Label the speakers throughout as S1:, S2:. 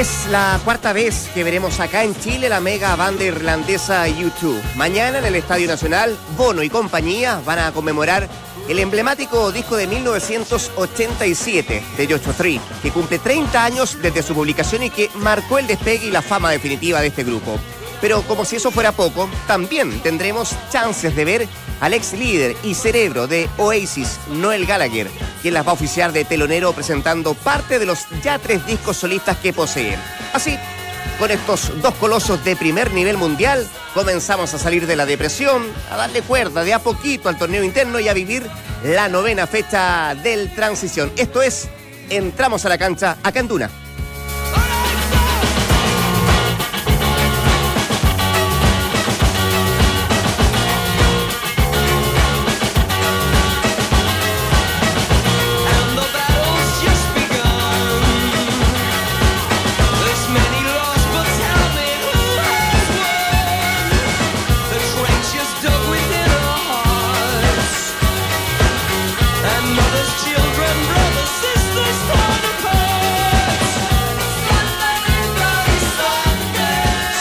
S1: Es la cuarta vez que veremos acá en Chile la mega banda irlandesa YouTube. Mañana en el Estadio Nacional, Bono y compañía van a conmemorar el emblemático disco de 1987 de Joshua Tree, que cumple 30 años desde su publicación y que marcó el despegue y la fama definitiva de este grupo. Pero como si eso fuera poco, también tendremos chances de ver al ex líder y cerebro de Oasis, Noel Gallagher, quien las va a oficiar de telonero presentando parte de los ya tres discos solistas que poseen. Así, con estos dos colosos de primer nivel mundial, comenzamos a salir de la depresión, a darle cuerda de a poquito al torneo interno y a vivir la novena fecha del transición. Esto es, entramos a la cancha a Canduna.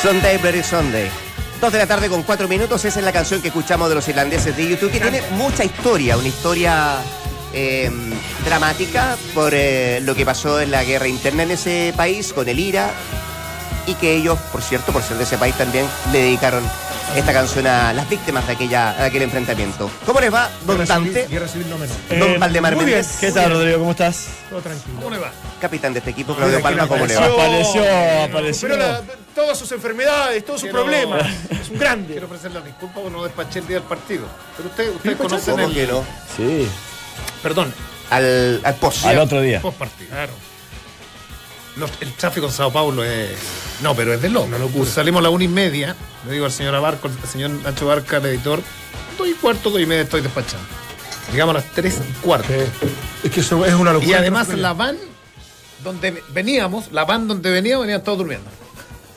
S1: Sunday, Bloody Sunday. Dos de la tarde con cuatro minutos, esa es la canción que escuchamos de los irlandeses de YouTube, que tiene mucha historia, una historia eh, dramática por eh, lo que pasó en la guerra interna en ese país con el IRA y que ellos, por cierto, por ser de ese país también, le dedicaron esta canción a las víctimas de, aquella, de aquel enfrentamiento. ¿Cómo les va, don Dante?
S2: Guerra civil no menos.
S1: Don Valdemar
S3: muy bien. ¿Qué tal, Rodrigo? ¿Cómo estás?
S2: Todo tranquilo.
S4: ¿Cómo le va?
S1: Capitán de este equipo, Claudio Palma, ¿cómo le va?
S3: Apareció, apareció.
S2: Pero la- todas sus enfermedades, todos sus
S4: Quiero-
S2: problemas. Es un grande.
S4: Quiero ofrecerle disculpas porque no despaché el día del partido. Pero usted, ustedes
S2: ¿Sí,
S4: conocen
S1: ¿Cómo
S4: el.
S1: que no?
S3: Sí,
S4: Perdón,
S1: Al, al post.
S3: al otro día.
S4: post partido. Claro. Los- el tráfico en Sao Paulo es. No, pero es de loco. Salimos a la una y media. Le digo al señor Abarco, al señor Nacho Barca, el editor. Dos y cuarto, dos y media estoy despachando. Llegamos a las tres y cuarto.
S2: Es que eso es una locura.
S4: Y además la van donde veníamos, la van donde veníamos, venían todos durmiendo.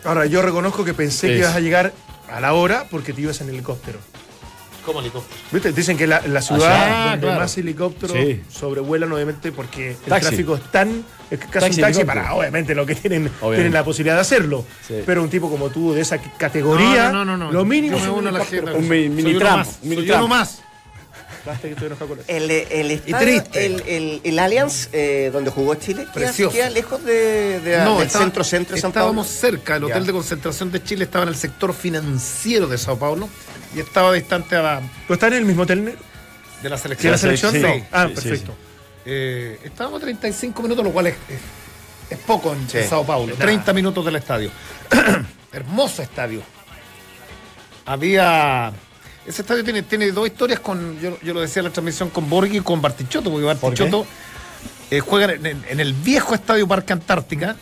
S2: Ahora, yo reconozco que pensé
S3: Sí.
S2: que ibas a llegar a la hora porque te ibas en helicóptero.
S4: ¿Cómo helicóptero?
S2: ¿Viste? Dicen que la, la ciudad
S4: Allá,
S2: donde
S4: claro.
S2: más helicópteros
S3: Sí.
S2: sobrevuelan, obviamente, porque el
S3: Taxi.
S2: tráfico es tan. Es casi
S3: Taxi,
S2: un taxi para, obviamente, lo que tienen,
S3: Obviamente.
S2: tienen la posibilidad de hacerlo.
S3: Sí.
S2: Pero un tipo como tú, de esa categoría,
S4: No, no, no, no.
S2: lo mínimo es un
S4: uno a la
S2: helicóptero.
S4: gente.
S3: Un mi- mini tram,
S4: más.
S3: un
S4: uno más.
S2: Basta que estoy enojado con eso.
S1: El, el estadio,
S4: triste.
S1: El, el, el Allianz, eh, donde jugó Chile, queda, queda lejos de, de-
S4: No,
S1: del
S4: estaba-
S1: centro-centro de San Paulo.
S4: Estábamos cerca, el hotel
S1: Ya.
S4: de concentración de Chile estaba en el sector financiero de Sao Paulo y estaba distante a la-
S2: ¿Pero están en el mismo hotel
S4: de la selección.
S2: la selección?
S3: sí.
S2: no.
S3: Sí,
S2: ah,
S3: sí, sí,
S2: perfecto.
S4: Eh, estábamos a 35 minutos, lo cual es, es- es poco en, Sao Paulo. 30 minutos del estadio. Hermoso estadio. Había. Ese estadio tiene, tiene dos historias con. Yo, yo lo decía en la transmisión con Borghi y con Bartichotto, porque Bartichotto eh, juega en, en- en el viejo estadio Parque Antártica.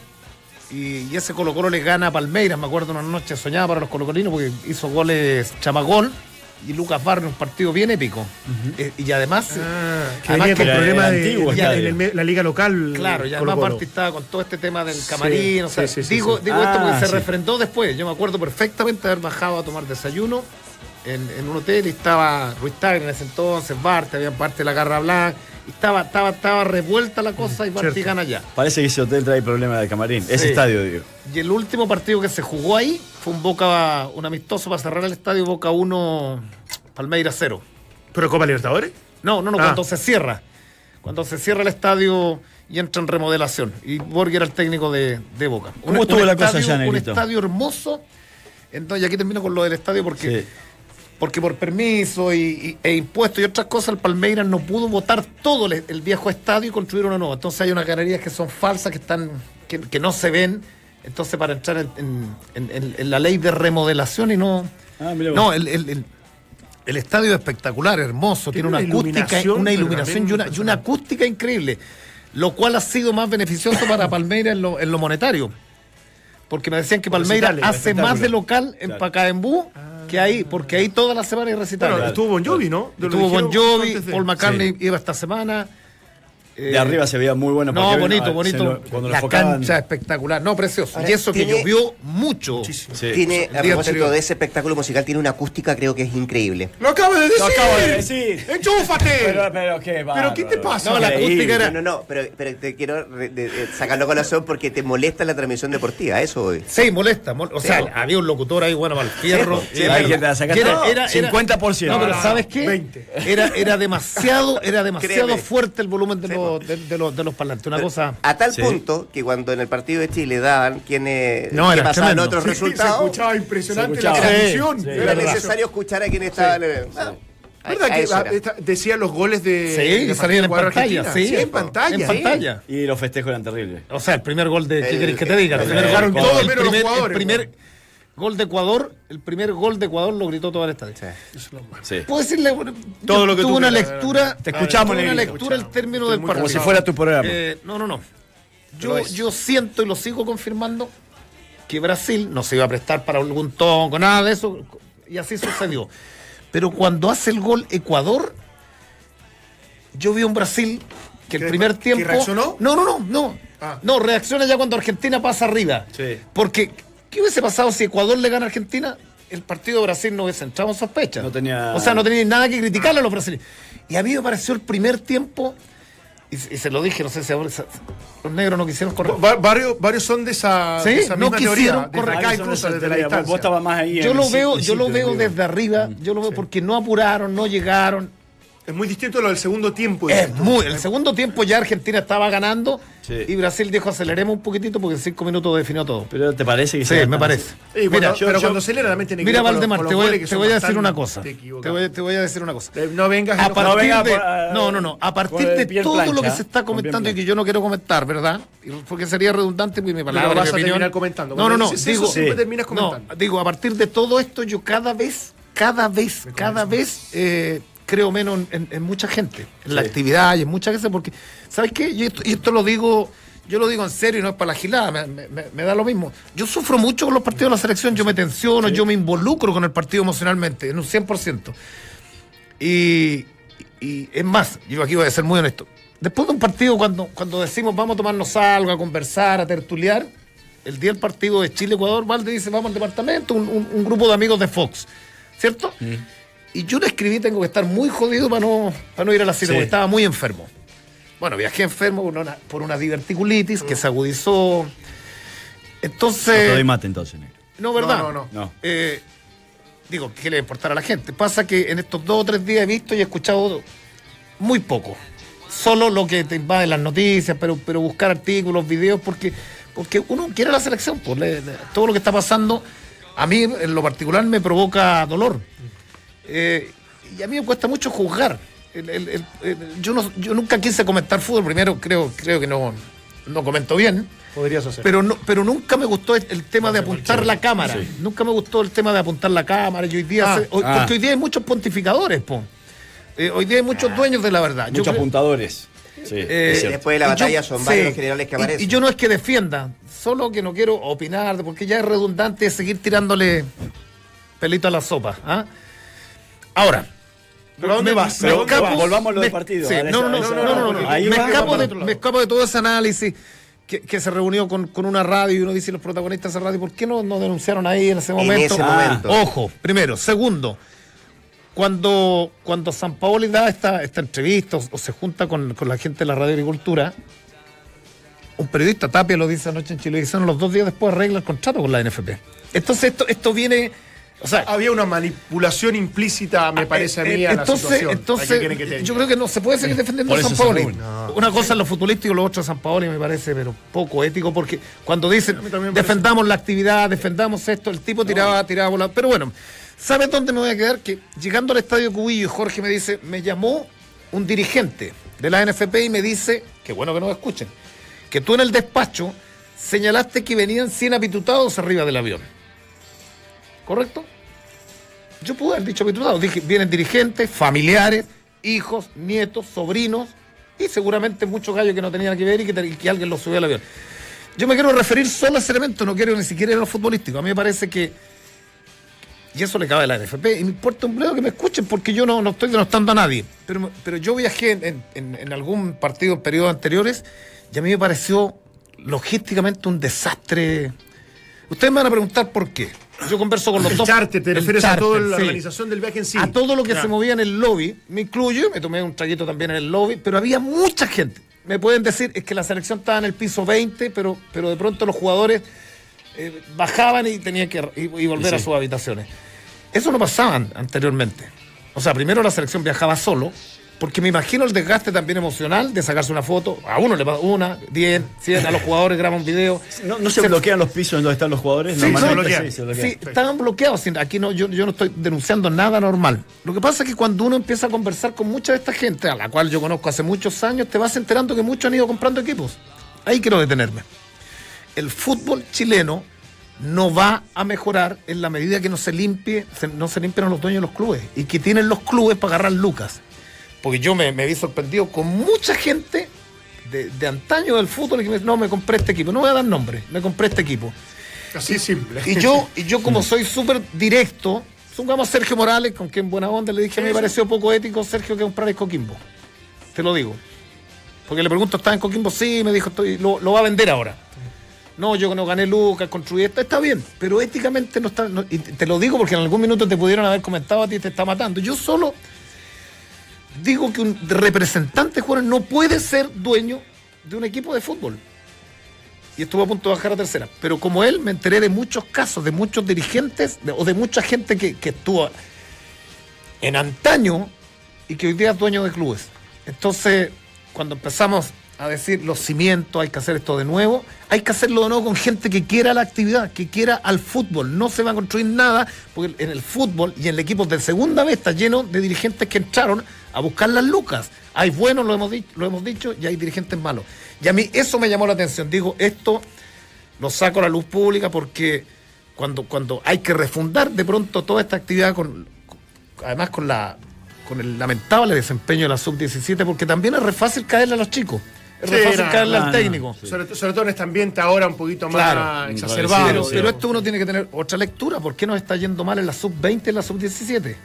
S4: Y, y ese Colo Colo le gana a Palmeiras, me acuerdo una noche soñaba para los colocolinos porque hizo goles Chamagol y Lucas Barrio, un partido bien épico. Eh, y además,
S2: Ah, que
S4: Además que
S3: el
S2: de,
S3: antiguo
S2: ya, el la liga local.
S4: Claro, y además. Barty estaba con todo este tema del camarín, o sea,
S2: sí, sí, sí,
S4: digo, digo esto porque
S3: Ah,
S4: se refrendó después. Yo me acuerdo perfectamente haber bajado a tomar desayuno en, en un hotel y estaba Ruiz Tagre en ese entonces, Barty, había parte de la Garra Blanca, y estaba, estaba, estaba revuelta la cosa y Barty
S2: cierto.
S4: gana ya.
S3: Parece que ese hotel trae problemas de camarín. Ese estadio, digo.
S4: Y el último partido que se jugó ahí fue un Boca, un amistoso para cerrar el estadio, Boca 1, Palmeiras 0.
S2: ¿Pero Copa Libertadores?
S4: No, no, no,
S2: Ah.
S4: cuando se cierra. Cuando se cierra el estadio y entra en remodelación. Y Borghi era el técnico de, de Boca.
S3: ¿Cómo estuvo la cosa
S4: estadio-
S3: allá,
S4: Un estadio hermoso. Entonces, y aquí termino con lo del estadio porque,
S3: Sí.
S4: Porque por permiso y, y- e impuestos y otras cosas, el Palmeiras no pudo votar todo el, el viejo estadio y construir uno nuevo. Entonces hay unas galerías que son falsas, que están que, que no se ven. Entonces, para entrar en, en- en- en- en la ley de remodelación y no.
S3: Ah, mira
S4: no, el, el- el- el estadio es espectacular, hermoso, tiene,
S2: Tiene
S4: una, acústica,
S2: iluminación,
S4: una iluminación y una, y una acústica increíble, lo cual ha sido más beneficioso para Palmeiras en lo, en lo monetario. Porque me decían que Palmeiras hace más de local en
S3: Claro.
S4: Pacaembú que ahí, porque ahí toda la semana hay recitales.
S2: Bueno, estuvo Bon Jovi, ¿no?
S4: Estuvo Bon Jovi, Paul McCartney
S3: Sí.
S4: iba esta semana.
S3: De arriba se veía muy bueno.
S4: No, bonito,
S3: se
S4: bonito.
S3: lo- cuando lo
S4: la
S3: enfocaban-
S4: cancha espectacular. No, precioso.
S1: Ahora,
S4: y eso que
S1: tiene-
S4: llovió mucho.
S3: Sí.
S1: Tiene, a propósito de ese espectáculo musical, tiene una acústica creo que es increíble.
S2: Lo acabo de decir.
S3: Lo acabo de decir.
S2: ¡Enchúfate!
S3: Pero, pero qué
S2: ¿Pero qué te pasa?
S4: No, la acústica era-
S1: No, no, no, pero, pero te quiero re- de- de- sacarlo con la razón porque te molesta la transmisión deportiva, eso voy.
S4: Sí, molesta. mol- o
S1: Sí,
S4: sea, había un locutor ahí, bueno, para el fierro.
S1: Sí,
S4: era-
S3: que
S4: que era- era- era-
S3: 50%.
S4: No, pero ¿sabes qué?
S2: 20.
S4: Era, era demasiado, era demasiado fuerte el volumen de,
S1: Sí,
S4: los, de, de los, de los parlantes. Una cosa.
S1: A tal
S3: Sí.
S1: punto que cuando en el partido de Chile daban quienes
S4: No,
S1: que pasaban
S4: tremendo.
S1: otros
S2: Sí,
S1: resultados,
S2: Se escuchaba impresionante
S3: Se escuchaba.
S2: la transmisión.
S3: Sí, sí,
S1: era necesario escuchar a quien estaba en el. Ah,
S2: ¿Verdad que
S1: era.
S2: esta- decía los goles de.
S4: Sí,
S2: de
S4: salían en pantalla.
S2: Argentina?
S4: Sí,
S2: en pantalla.
S4: En pantalla.
S3: Y los festejos eran terribles.
S4: O sea, el primer gol de. ¿Qué
S1: El-
S4: querés que te diga? El
S1: el-
S4: primer
S1: el-
S2: el-
S4: el
S2: todo
S4: primer-
S2: menos los
S4: el
S2: jugadores,
S4: primer
S2: weón.
S4: Gol de Ecuador, el primer gol de Ecuador lo gritó todo el estadio.
S3: Sí.
S4: Puedo decirle bueno,
S2: Todo lo que
S4: tuve
S2: tú
S4: una
S2: quieras,
S4: lectura,
S3: Te escuchamos,
S4: tuve una lectura el término
S2: Estoy
S4: del partido.
S3: Como si fuera tu programa.
S4: Eh, no, no, no. Yo, yo siento y lo sigo confirmando que Brasil no se iba a prestar para algún tongo, nada de eso, y así sucedió. Pero cuando hace el gol Ecuador, yo vi un Brasil que el
S2: ¿Que-
S4: primer
S2: que
S4: tiempo.
S2: reaccionó?
S4: No, no, no, no.
S2: Ah.
S4: No, reacciona ya cuando Argentina pasa arriba.
S3: Sí.
S4: Porque, ¿qué hubiese pasado si Ecuador le gana a Argentina? El partido de Brasil no hubiese entrado en sospecha.
S3: No tenía-
S4: O sea, no tenía nada que criticarle a los brasileños. Y a mí me pareció el primer tiempo, y, y se lo dije, no sé si ahora los negros no quisieron correr.
S2: Va- varios, varios son de esa,
S4: Sí,
S2: de esa
S4: no quisieron
S2: teoría.
S4: Correr.
S2: acá incluso, desde la.
S3: Vos-
S2: distancia.
S3: Vos estabas más ahí.
S4: Yo lo veo, yo lo veo
S3: digo.
S4: desde arriba, yo lo veo porque no apuraron, no llegaron.
S2: Es muy distinto a lo del segundo tiempo.
S4: Es muy, el segundo tiempo ya Argentina estaba ganando
S3: Sí.
S4: y Brasil dijo aceleremos un poquitito porque en cinco minutos definió todo.
S3: Pero ¿te parece que
S4: Sí, me parece.
S2: Y cuando-
S4: Mira,
S2: pero
S3: yo-
S2: cuando acelera también tiene que
S4: Mira, Valdemar, te voy, te a decir una cosa.
S2: equivocados.
S4: Te voy, te voy a decir una cosa.
S2: Eh, No vengas
S4: A partir
S3: venga
S4: de,
S3: por, ah,
S4: no, no, no. A partir de todo lo que se está comentando y que yo no quiero comentar, ¿verdad? Porque sería redundante mi palabra,
S2: lo vas
S4: mi
S2: a
S4: opinión.
S2: terminar comentando.
S4: No, no, no. Digo,
S2: siempre
S3: Sí.
S2: terminas
S4: no,
S2: comentando.
S4: digo, a partir de todo esto, yo cada vez, cada vez, cada vez eh, creo menos en, mucha gente, en la actividad y en mucha gente, porque, ¿sabes qué? Y esto, y esto lo digo. Yo lo digo en serio y no es para la gilada, me, me- me- me da lo mismo. Yo sufro mucho con los partidos de la selección, yo me tensiono, yo me involucro con el partido emocionalmente, en un 100%. Y, y es más, yo aquí voy a ser muy honesto. Después de un partido, cuando, cuando decimos vamos a tomarnos algo, a conversar, a tertuliar, el día del partido de Chile-Ecuador, Valde dice vamos al departamento, un, un- un grupo de amigos de Fox, ¿cierto? Y yo le escribí, tengo que estar muy jodido para no, para no ir a la cita,
S3: Sí.
S4: porque estaba muy enfermo. Bueno, viajé enfermo por una, por una diverticulitis que se agudizó.
S3: No
S4: Entonces.
S3: te doy mate entonces, negro.
S4: No, ¿verdad?
S2: No, no,
S3: no.
S4: Eh, digo, ¿qué le va a importar a la gente? Pasa que en estos dos o tres días he visto y he escuchado muy poco. Solo lo que te invade las noticias, pero, pero buscar artículos, videos, porque, porque uno quiere la selección. Pues, le- le- todo lo que está pasando, a mí en lo particular me provoca dolor. Eh, y a mí me cuesta mucho juzgar. El- el- el- el- yo, no, yo nunca quise comentar fútbol, primero creo, creo que no, no comento bien.
S2: Podrías hacer.
S4: Pero, no, pero nunca me gustó el, el tema de apuntar la cámara.
S3: Sí.
S4: Nunca me gustó el tema de apuntar la cámara. Y hoy día
S2: Ah,
S4: se- hoy-
S3: ah.
S4: Porque hoy día hay muchos pontificadores, po. Eh, hoy día hay muchos dueños de la verdad. Yo
S3: Muchos
S4: creo-
S3: apuntadores. Sí,
S4: eh.
S1: Después de la batalla
S4: yo-
S1: son
S4: sí,
S1: varios los generales que aparecen.
S4: Y, yo no es que defienda, solo que no quiero opinar, de- porque ya es redundante seguir tirándole pelito a la sopa. ¿ah? Ahora.
S2: ¿Pero dónde
S4: me-
S2: vas?
S4: me
S2: ¿A dónde
S4: escapo-
S2: vas?
S3: Volvamos a lo del
S4: me-
S3: partido,
S4: sí, no, no, no, no, no, me, escapo de, me escapo de todo ese análisis que, que se reunió con, con una radio y uno dice los protagonistas de esa radio, ¿por qué no, no denunciaron ahí en ese momento?
S1: ese
S3: Ah.
S1: momento.
S4: Ojo, primero. Segundo, cuando, cuando San Paoli da esta, esta entrevista o, o se junta con, con la gente de la radio agricultura, un periodista, Tapia, lo dice anoche en Chilevisión, los dos días después arregla el contrato con la NFP. Entonces esto, esto viene, o sea,
S2: Había una manipulación implícita, me parece a mí, a la situación. ¿A
S4: entonces
S2: que diga?
S4: yo creo que no se puede seguir defendiendo a San Paoli. Una cosa es lo futbolístico y lo otro es San Paoli me parece, pero poco ético, porque cuando dicen
S2: A
S4: defendamos la actividad, defendamos esto, el tipo tiraba, tiraba bola. Pero bueno, ¿sabes dónde me voy a quedar? Que llegando al estadio Cubillo, Jorge me dice, me llamó un dirigente de la NFP y me dice, qué bueno que nos escuchen, que tú en el despacho señalaste que venían 100 apitutados arriba del avión. ¿Correcto? Yo pude haber dicho apitutados. Dije, vienen dirigentes, familiares, hijos, nietos, sobrinos y seguramente muchos gallos que no tenían que ver y que, que alguien los subió al avión. Yo me quiero referir solo a ese elemento, no quiero ni siquiera ir a lo futbolístico. A mí me parece que. y eso le cabe a la NFP. Y me importa un bledo que me escuchen porque yo no, no estoy denostando a nadie. Pero, pero yo viajé en, en- en algún partido en periodos anteriores y a mí me pareció logísticamente un desastre. Ustedes me van a preguntar por qué. Yo converso con los
S2: El
S4: dos.
S2: charter, te refieres a toda la
S4: sí.
S2: organización del viaje en sí.
S4: A todo lo que se movía en el lobby, me incluyo, me tomé un traguito también en el lobby, pero había mucha gente. Me pueden decir, es que la selección estaba en el piso 20, pero, pero de pronto los jugadores eh, bajaban y tenían que y, y volver
S3: Sí.
S4: a sus habitaciones. Eso no pasaba an- anteriormente. O sea, primero la selección viajaba solo, porque me imagino el desgaste también emocional de sacarse una foto. A uno le pasa una, diez, cien, a los jugadores graban un video.
S3: ¿No, no se bloquean los pisos en donde están los jugadores?
S2: Sí, bloquean.
S3: sí, se bloquean.
S4: Sí, estaban bloqueados. Aquí no, yo, yo no estoy denunciando nada normal. Lo que pasa es que cuando uno empieza a conversar con mucha de esta gente, a la cual yo conozco hace muchos años, te vas enterando que muchos han ido comprando equipos. Ahí quiero detenerme. El fútbol chileno no va a mejorar en la medida que no se limpie, se- no se limpian los dueños de los clubes y que tienen los clubes para agarrar lucas. Porque yo me, me vi sorprendido con mucha gente de, de antaño del fútbol y que me dice, no, me compré este equipo. No voy a dar nombre, me compré este equipo.
S2: Así simple.
S4: Y yo, y yo como soy súper directo, supongamos Sergio Morales, con quien buena onda le dije, a mí me pareció poco ético, Sergio, que comprar el Coquimbo. Te lo digo. Porque le pregunto, ¿está en Coquimbo? Sí, me dijo, estoy, lo, lo va a vender ahora. No, yo no gané Lucas, construí esto, está bien, pero éticamente no está. no- y te te lo digo porque en algún minuto te pudieron haber comentado a ti, te está matando. Yo solo digo que un representante jugador no puede ser dueño de un equipo de fútbol y estuvo a punto de bajar a tercera. Pero como él, me enteré de muchos casos, de muchos dirigentes de- o de mucha gente que, que estuvo en antaño y que hoy día es dueño de clubes. Entonces, cuando empezamos a decir los cimientos, hay que hacer esto de nuevo, hay que hacerlo de nuevo con gente que quiera la actividad, que quiera al fútbol. No se va a construir nada, porque en el fútbol y en el equipo de segunda vez está lleno de dirigentes que entraron a buscar las lucas. Hay buenos, lo hemos, di- lo hemos dicho, y hay dirigentes malos. Y a mí eso me llamó la atención. Digo, esto lo saco a la luz pública porque cuando, cuando hay que refundar de pronto toda esta actividad con, además con la con el lamentable desempeño de la sub-17, porque también es re fácil caerle a los chicos. Es re
S2: Sí,
S4: fácil caerle
S3: no,
S4: al
S3: no,
S4: técnico.
S2: Sobre, to- sobre todo en este ambiente ahora un poquito más exacerbado.
S4: Pero, pero esto uno tiene que tener otra lectura. ¿Por qué nos está yendo mal en la sub-20 y en la sub-17?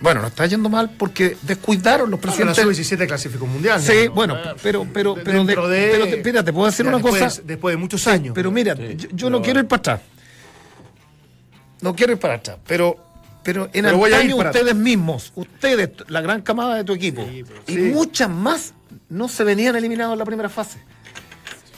S4: Bueno, nos está yendo mal porque descuidaron los
S2: Bueno, la
S4: presidentes.
S2: sub-17 clasificó un mundial.
S4: Sí,
S2: ¿no?
S4: bueno, pero, pero, pero, de-
S2: de-
S4: pero te- mira, te puedo decir
S2: Ya,
S4: una
S2: después-
S4: cosa.
S2: Después de muchos años.
S4: Pero mira, yo, yo no quiero ir para atrás. No quiero ir para atrás, pero, pero en
S2: Pero
S4: antaño ustedes mismos, ustedes, la gran camada de tu equipo, y
S2: sí.
S4: muchas más no se venían eliminados en la primera fase.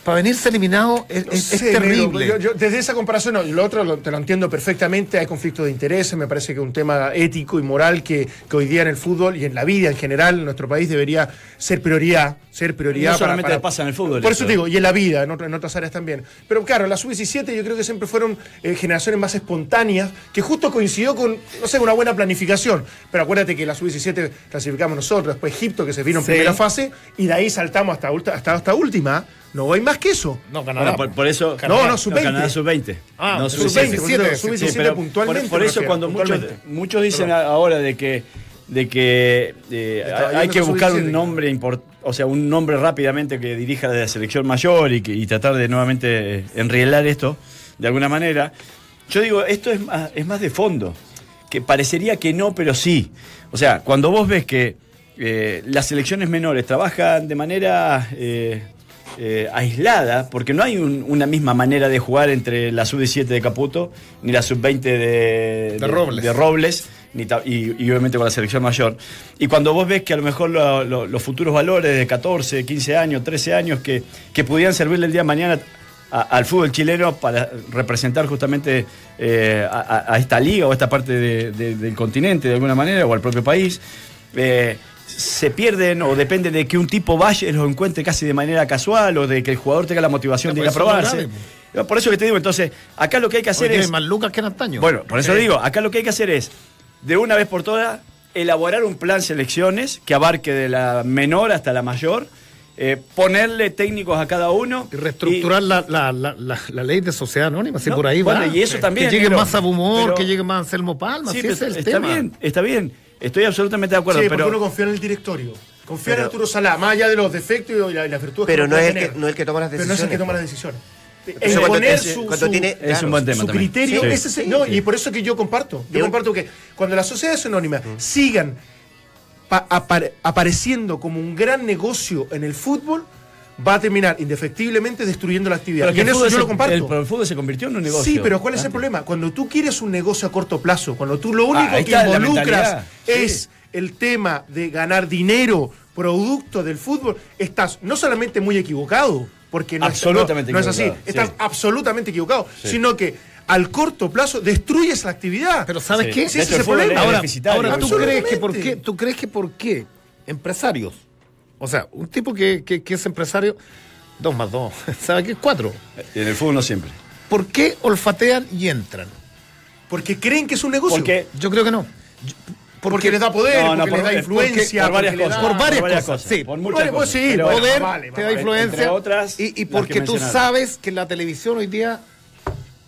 S4: Para venirse eliminados es,
S2: No
S4: terrible.
S2: yo- yo- desde esa comparación, no, lo otro lo- te lo entiendo perfectamente, hay conflictos de intereses, me parece que es un tema ético y moral que, que hoy día en el fútbol y en la vida en general en nuestro país debería ser prioridad, ser prioridad.
S3: No solamente pasa en el fútbol
S2: Por
S3: eso.
S2: eso te digo, y en la vida, en, otro- en otras áreas también. Pero claro, la sub-17 yo creo que siempre fueron eh, generaciones más espontáneas, que justo coincidió con, no sé, una buena planificación. Pero acuérdate que la sub-17 clasificamos nosotros, después Egipto, que se vino en
S4: Sí.
S2: primera fase, y de ahí saltamos hasta, ulta- hasta esta última. No hay más que eso.
S4: No, Canadá.
S3: Bueno, por, por eso.
S2: No, no, sub-20.
S3: Canadá sub-20.
S4: Ah,
S3: no
S2: sub-20,
S3: sub-17.
S2: sub-17
S3: Sí, pero
S2: puntualmente,
S3: Por, eso,
S2: refiero,
S3: cuando muchos, muchos dicen ahora de que, de que eh, hay que buscar
S2: sub-17,
S3: un nombre import- o sea, un nombre rápidamente que dirija de la selección mayor y, que, y tratar de nuevamente eh, enrielar esto de alguna manera. Yo digo, esto es más, es más de fondo, que parecería que no, pero sí. O sea, cuando vos ves que eh, las selecciones menores trabajan de manera eh, eh, aislada, porque no hay un- una misma manera de jugar entre la sub-17 de Caputo ni la sub-20 de,
S4: De Robles.
S3: de Robles, ni y, y obviamente con la selección mayor. Y cuando vos ves que a lo mejor lo- lo- los futuros valores de 14, 15 años, 13 años que, que pudieran servirle el día de mañana a- al fútbol chileno para representar justamente eh, a, a- a esta liga o a esta parte de- de- del continente de alguna manera o al propio país, eh, se pierden o depende de que un tipo vaya y los encuentre casi de manera casual o de que el jugador tenga la motivación de ir a
S4: pues lo
S3: probarse.
S4: grave,
S3: Por eso que te digo, entonces, acá lo que hay que hacer es...
S4: más lucas que en antaño.
S3: Bueno, por eso
S4: Sí.
S3: digo, acá lo que hay que hacer es, de una vez por todas, elaborar un plan selecciones que abarque de la menor hasta la mayor, eh, ponerle técnicos a cada uno.
S4: Y reestructurar la, la, la, la, la ley de sociedad anónima, si
S3: No,
S4: por ahí
S3: bueno,
S4: va.
S3: y eso también,
S4: Que llegue
S3: pero-
S4: más a Bumor,
S3: pero-
S4: que llegue más Anselmo Palma,
S3: Sí,
S4: si
S3: pero
S4: ese es el
S3: está
S4: tema.
S3: bien, está bien. Estoy absolutamente de acuerdo,
S2: Sí,
S3: pero
S2: porque uno confía en el directorio. Confía en Arturo Salá, más allá de los defectos y la- y las virtudes
S1: Pero
S2: que
S1: no es el que- no es el que toma las
S2: Pero no es el que
S1: decisiones,
S2: toma las decisiones.
S1: Entonces, cuando
S2: su,
S1: cuando
S2: su-
S1: tiene-
S3: Es un buen tema
S2: su criterio.
S3: Sí.
S2: ese es- no, y por eso que yo comparto. Yo comparto que cuando las sociedades anónimas sigan pa- apare- apareciendo como un gran negocio en el fútbol, va a terminar indefectiblemente destruyendo la actividad.
S3: Pero
S2: Y en eso yo
S3: se-
S2: lo comparto.
S3: El, pero el fútbol se convirtió en un negocio.
S2: Sí, pero ¿cuál es el problema? Cuando tú quieres un negocio a corto plazo, cuando tú lo único
S3: Ah, ahí
S2: que involucras
S3: sí.
S2: es el tema de ganar dinero producto del fútbol, estás no solamente muy equivocado, porque no, es-
S3: Absolutamente
S2: no, no es así, estás
S3: sí.
S2: absolutamente equivocado,
S3: Sí.
S2: sino que al corto plazo destruyes la actividad.
S4: Pero ¿sabes
S3: Sí.
S4: qué?
S2: Sí, ese problema.
S4: Ahora, ahora ¿tú, crees que por qué, ¿tú crees que por qué empresarios? O sea, un tipo que, que- que es empresario, dos más dos, ¿sabe qué? Cuatro.
S3: En el fútbol no siempre.
S4: ¿Por qué olfatean y entran?
S2: Porque creen que es un negocio.
S3: Porque
S4: Yo creo que no. Yo-
S2: porque les da poder,
S3: No, no,
S2: porque
S3: por-
S2: les da
S3: porque-
S2: influencia,
S3: por varias
S2: porque
S3: cosas.
S4: Por varias cosas, sí.
S3: Por muchas cosas.
S2: sí, bueno,
S4: poder
S2: vale,
S4: te da influencia.
S3: Entre otras,
S4: y, porque tú sabes que la televisión hoy día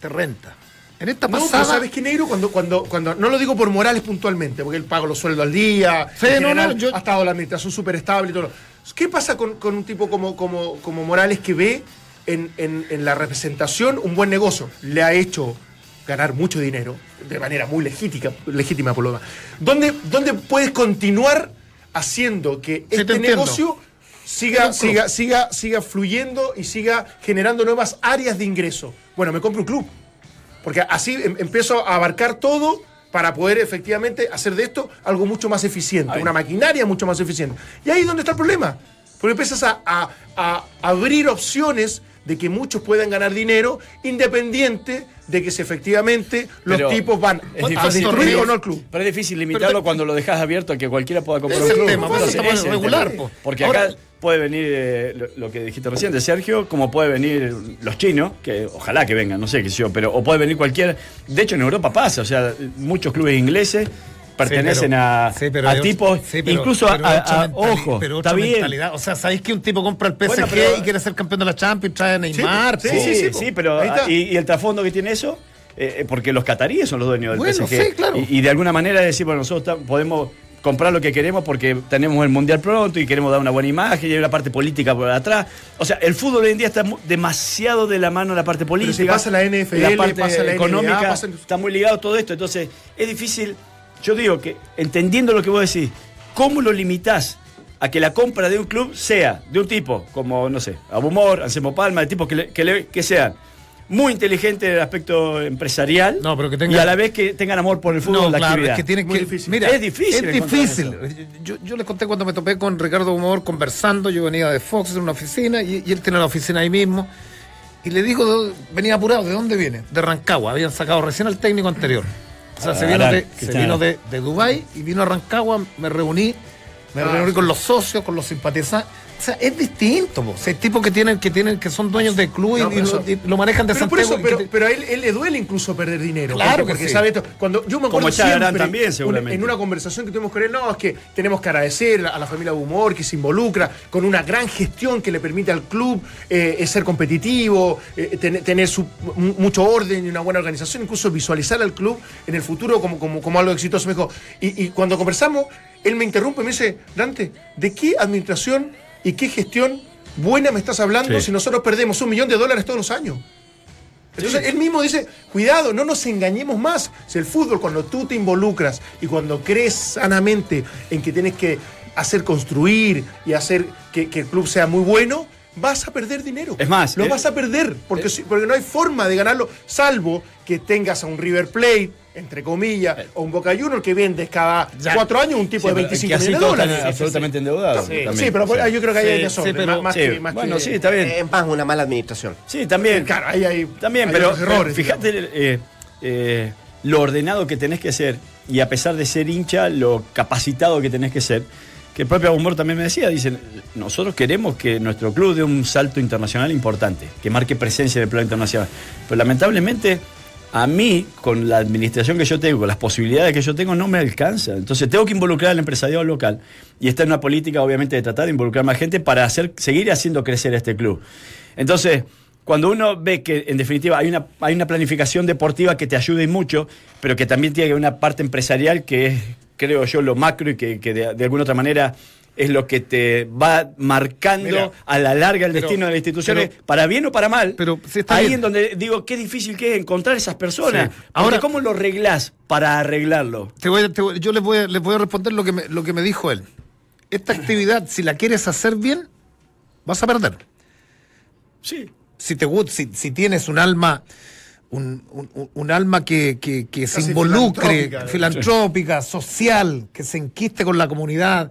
S4: te renta. En esta
S2: No, pero
S4: pasada.
S2: ¿sabes qué, negro? Cuando, cuando, cuando, no lo digo por Morales puntualmente, porque él paga los sueldos al día,
S4: Sí,
S2: en
S4: no,
S2: general,
S4: no, yo-
S2: ha estado la administración súper estable y todo. ¿Qué pasa con, con un tipo como, como, como Morales que ve en, en- en la representación un buen negocio? Le ha hecho ganar mucho dinero, de manera muy legítima, legítima por lo demás. ¿Dónde, dónde puedes continuar haciendo que
S4: te
S2: este negocio siga, siga, siga, siga fluyendo y siga generando nuevas áreas de ingreso? Bueno, me compro un club. Porque así em- empiezo a abarcar todo para poder efectivamente hacer de esto algo mucho más eficiente, una maquinaria mucho más eficiente. Y ahí es donde está el problema. Porque empiezas a, a- a abrir opciones de que muchos puedan ganar dinero independiente de que si efectivamente los
S3: Pero
S2: tipos van a destruir o no el club.
S3: Pero es difícil limitarlo cuando lo dejas abierto a que cualquiera pueda comprar un
S4: el
S3: club.
S4: tema, por eso
S3: Entonces,
S4: estamos
S3: ese es el
S4: regular,
S3: tema.
S4: po.
S3: Porque
S4: Ahora-
S3: acá puede venir eh, lo, lo que dijiste recién de Sergio, como puede venir los chinos, que ojalá que vengan, no sé qué sé yo, pero o puede venir cualquier. De hecho, en Europa pasa, o sea, muchos clubes ingleses pertenecen
S4: pero-
S3: a,
S4: sí, pero
S3: a
S4: hay-
S3: tipos,
S4: sí, pero-
S3: incluso a-
S4: pero
S3: a, a- ojo,
S4: pero
S3: está bien.
S4: mentalidad. O sea, ¿sabéis que un tipo compra el PSG
S3: Bueno, pero-
S4: y quiere ser campeón de la Champions, trae a Neymar?
S2: sí?
S3: Sí, sí, pero y, y el trasfondo que tiene eso, eh, eh, porque los cataríes son los dueños del
S4: Bueno,
S3: PSG.
S4: sí, claro.
S3: Y, y de alguna manera decir, bueno, nosotros podemos comprar lo que queremos porque tenemos el mundial pronto y queremos dar una buena imagen y hay una parte política por atrás. O sea, el fútbol hoy en día está demasiado de la mano la parte política.
S2: si pasa la NFL,
S3: la parte
S2: pasa la NBA,
S3: económica, está muy ligado todo esto. Entonces, es difícil. Yo digo que, entendiendo lo que vos decís, ¿cómo lo limitás? A que la compra de un club sea de un tipo como, no sé, Abumor, Anselmo Palma, de tipos que, le- que, le- que sean muy inteligentes en el aspecto empresarial
S4: No, pero que tengan-
S3: y a la vez que tengan amor por el fútbol
S4: No,
S3: la
S4: claro,
S3: actividad.
S4: es que que.
S2: difícil.
S4: Mira,
S3: Es difícil
S4: Es difícil. Yo, yo les conté cuando me topé con Ricardo Humor conversando. Yo venía de Fox en una oficina y, y él tiene la oficina ahí mismo. Y le digo, venía apurado, ¿de dónde viene? De Rancagua. Habían sacado recién al técnico anterior. O sea, se
S3: Ah,
S4: vino, de, se vino de, de Dubái y vino a Rancagua. Me reuní. Me
S2: Ah,
S4: reuní con los socios, con los simpatizantes. O sea, es distinto. po. O sea, hay tipos que tienen, que tienen, que son dueños del club y-
S2: No,
S4: y,
S2: pero
S4: lo,
S2: eso-
S4: y lo manejan de
S2: Pero por
S4: Santiago.
S2: eso, pero,
S4: que te-
S2: pero a él, él le duele incluso perder dinero.
S4: Claro
S2: porque,
S4: que
S2: porque
S4: sí.
S2: sabe esto. Cuando yo me acuerdo
S3: Como
S2: siempre,
S3: también,
S2: una-
S3: seguramente.
S2: en una conversación que tuvimos con él, no, es que tenemos que agradecer a la familia Humor que se involucra con una gran gestión que le permite al club eh, eh, ser competitivo, eh, ten- tener su- mucho orden y una buena organización, incluso visualizar al club en el futuro como, como, como algo exitoso. Me dijo, y, y cuando conversamos, él me interrumpe y me dice, Dante, ¿de qué administración y qué gestión buena me estás hablando
S3: Sí.
S2: si nosotros perdemos un millón de dólares todos los años? Entonces él mismo dice, cuidado, no nos engañemos más. Si el fútbol, cuando tú te involucras y cuando crees sanamente en que tienes que hacer construir y hacer que, que el club sea muy bueno, vas a perder dinero.
S3: Es más,
S2: lo
S3: eh,
S2: vas a perder, porque, si- porque no hay forma de ganarlo, salvo que tengas a un River Plate, entre comillas, o un Boca Juniors que vendes cada
S4: Ya.
S2: cuatro años un tipo
S3: Sí,
S2: de
S3: pero
S2: 25
S3: que así
S2: millones de
S3: están
S2: dólares.
S3: absolutamente endeudados.
S2: Sí,
S3: también.
S2: pero
S3: Sí.
S2: yo creo que ahí hay desorden,
S4: sí, pero-
S2: más, que, más
S3: bueno,
S2: que-
S3: sí, está bien.
S1: Es más una mala administración.
S3: Sí, también.
S2: Claro, ahí hay
S3: También,
S2: hay
S3: pero,
S2: errores.
S3: pero fíjate eh, eh, lo ordenado que tenés que ser y a pesar de ser hincha, lo capacitado que tenés que ser. Que el propio Humor también me decía, dicen, nosotros queremos que nuestro club dé un salto internacional importante, que marque presencia en el plano internacional. Pero lamentablemente, a mí, con la administración que yo tengo, con las posibilidades que yo tengo, no me alcanza. Entonces tengo que involucrar al empresariado local y está en una política, obviamente, de tratar de involucrar más gente para hacer, seguir haciendo crecer este club. Entonces, cuando uno ve que en definitiva hay una, hay una planificación deportiva que te ayude mucho, pero que también tiene una parte empresarial que es, creo yo, lo macro y que, que de, de alguna otra manera es lo que te va marcando
S4: Mira,
S3: a la larga el
S4: pero-
S3: destino de las instituciones,
S4: pero-
S3: para bien o para mal.
S4: pero sí está
S3: ahí
S4: bien.
S3: en donde digo, qué difícil que es encontrar esas personas.
S4: Sí.
S3: Ahora, ¿cómo lo arreglás para arreglarlo?
S4: Te voy a- te voy- yo les voy, a, les voy a responder lo que, me, lo que me dijo él. Esta actividad, si la quieres hacer bien, vas a perder.
S3: Sí.
S4: Si, te, si, si tienes un alma, un, un- alma que, que- que se involucre,
S2: filantrópica,
S4: filantrópica, social, que se enquiste con la comunidad,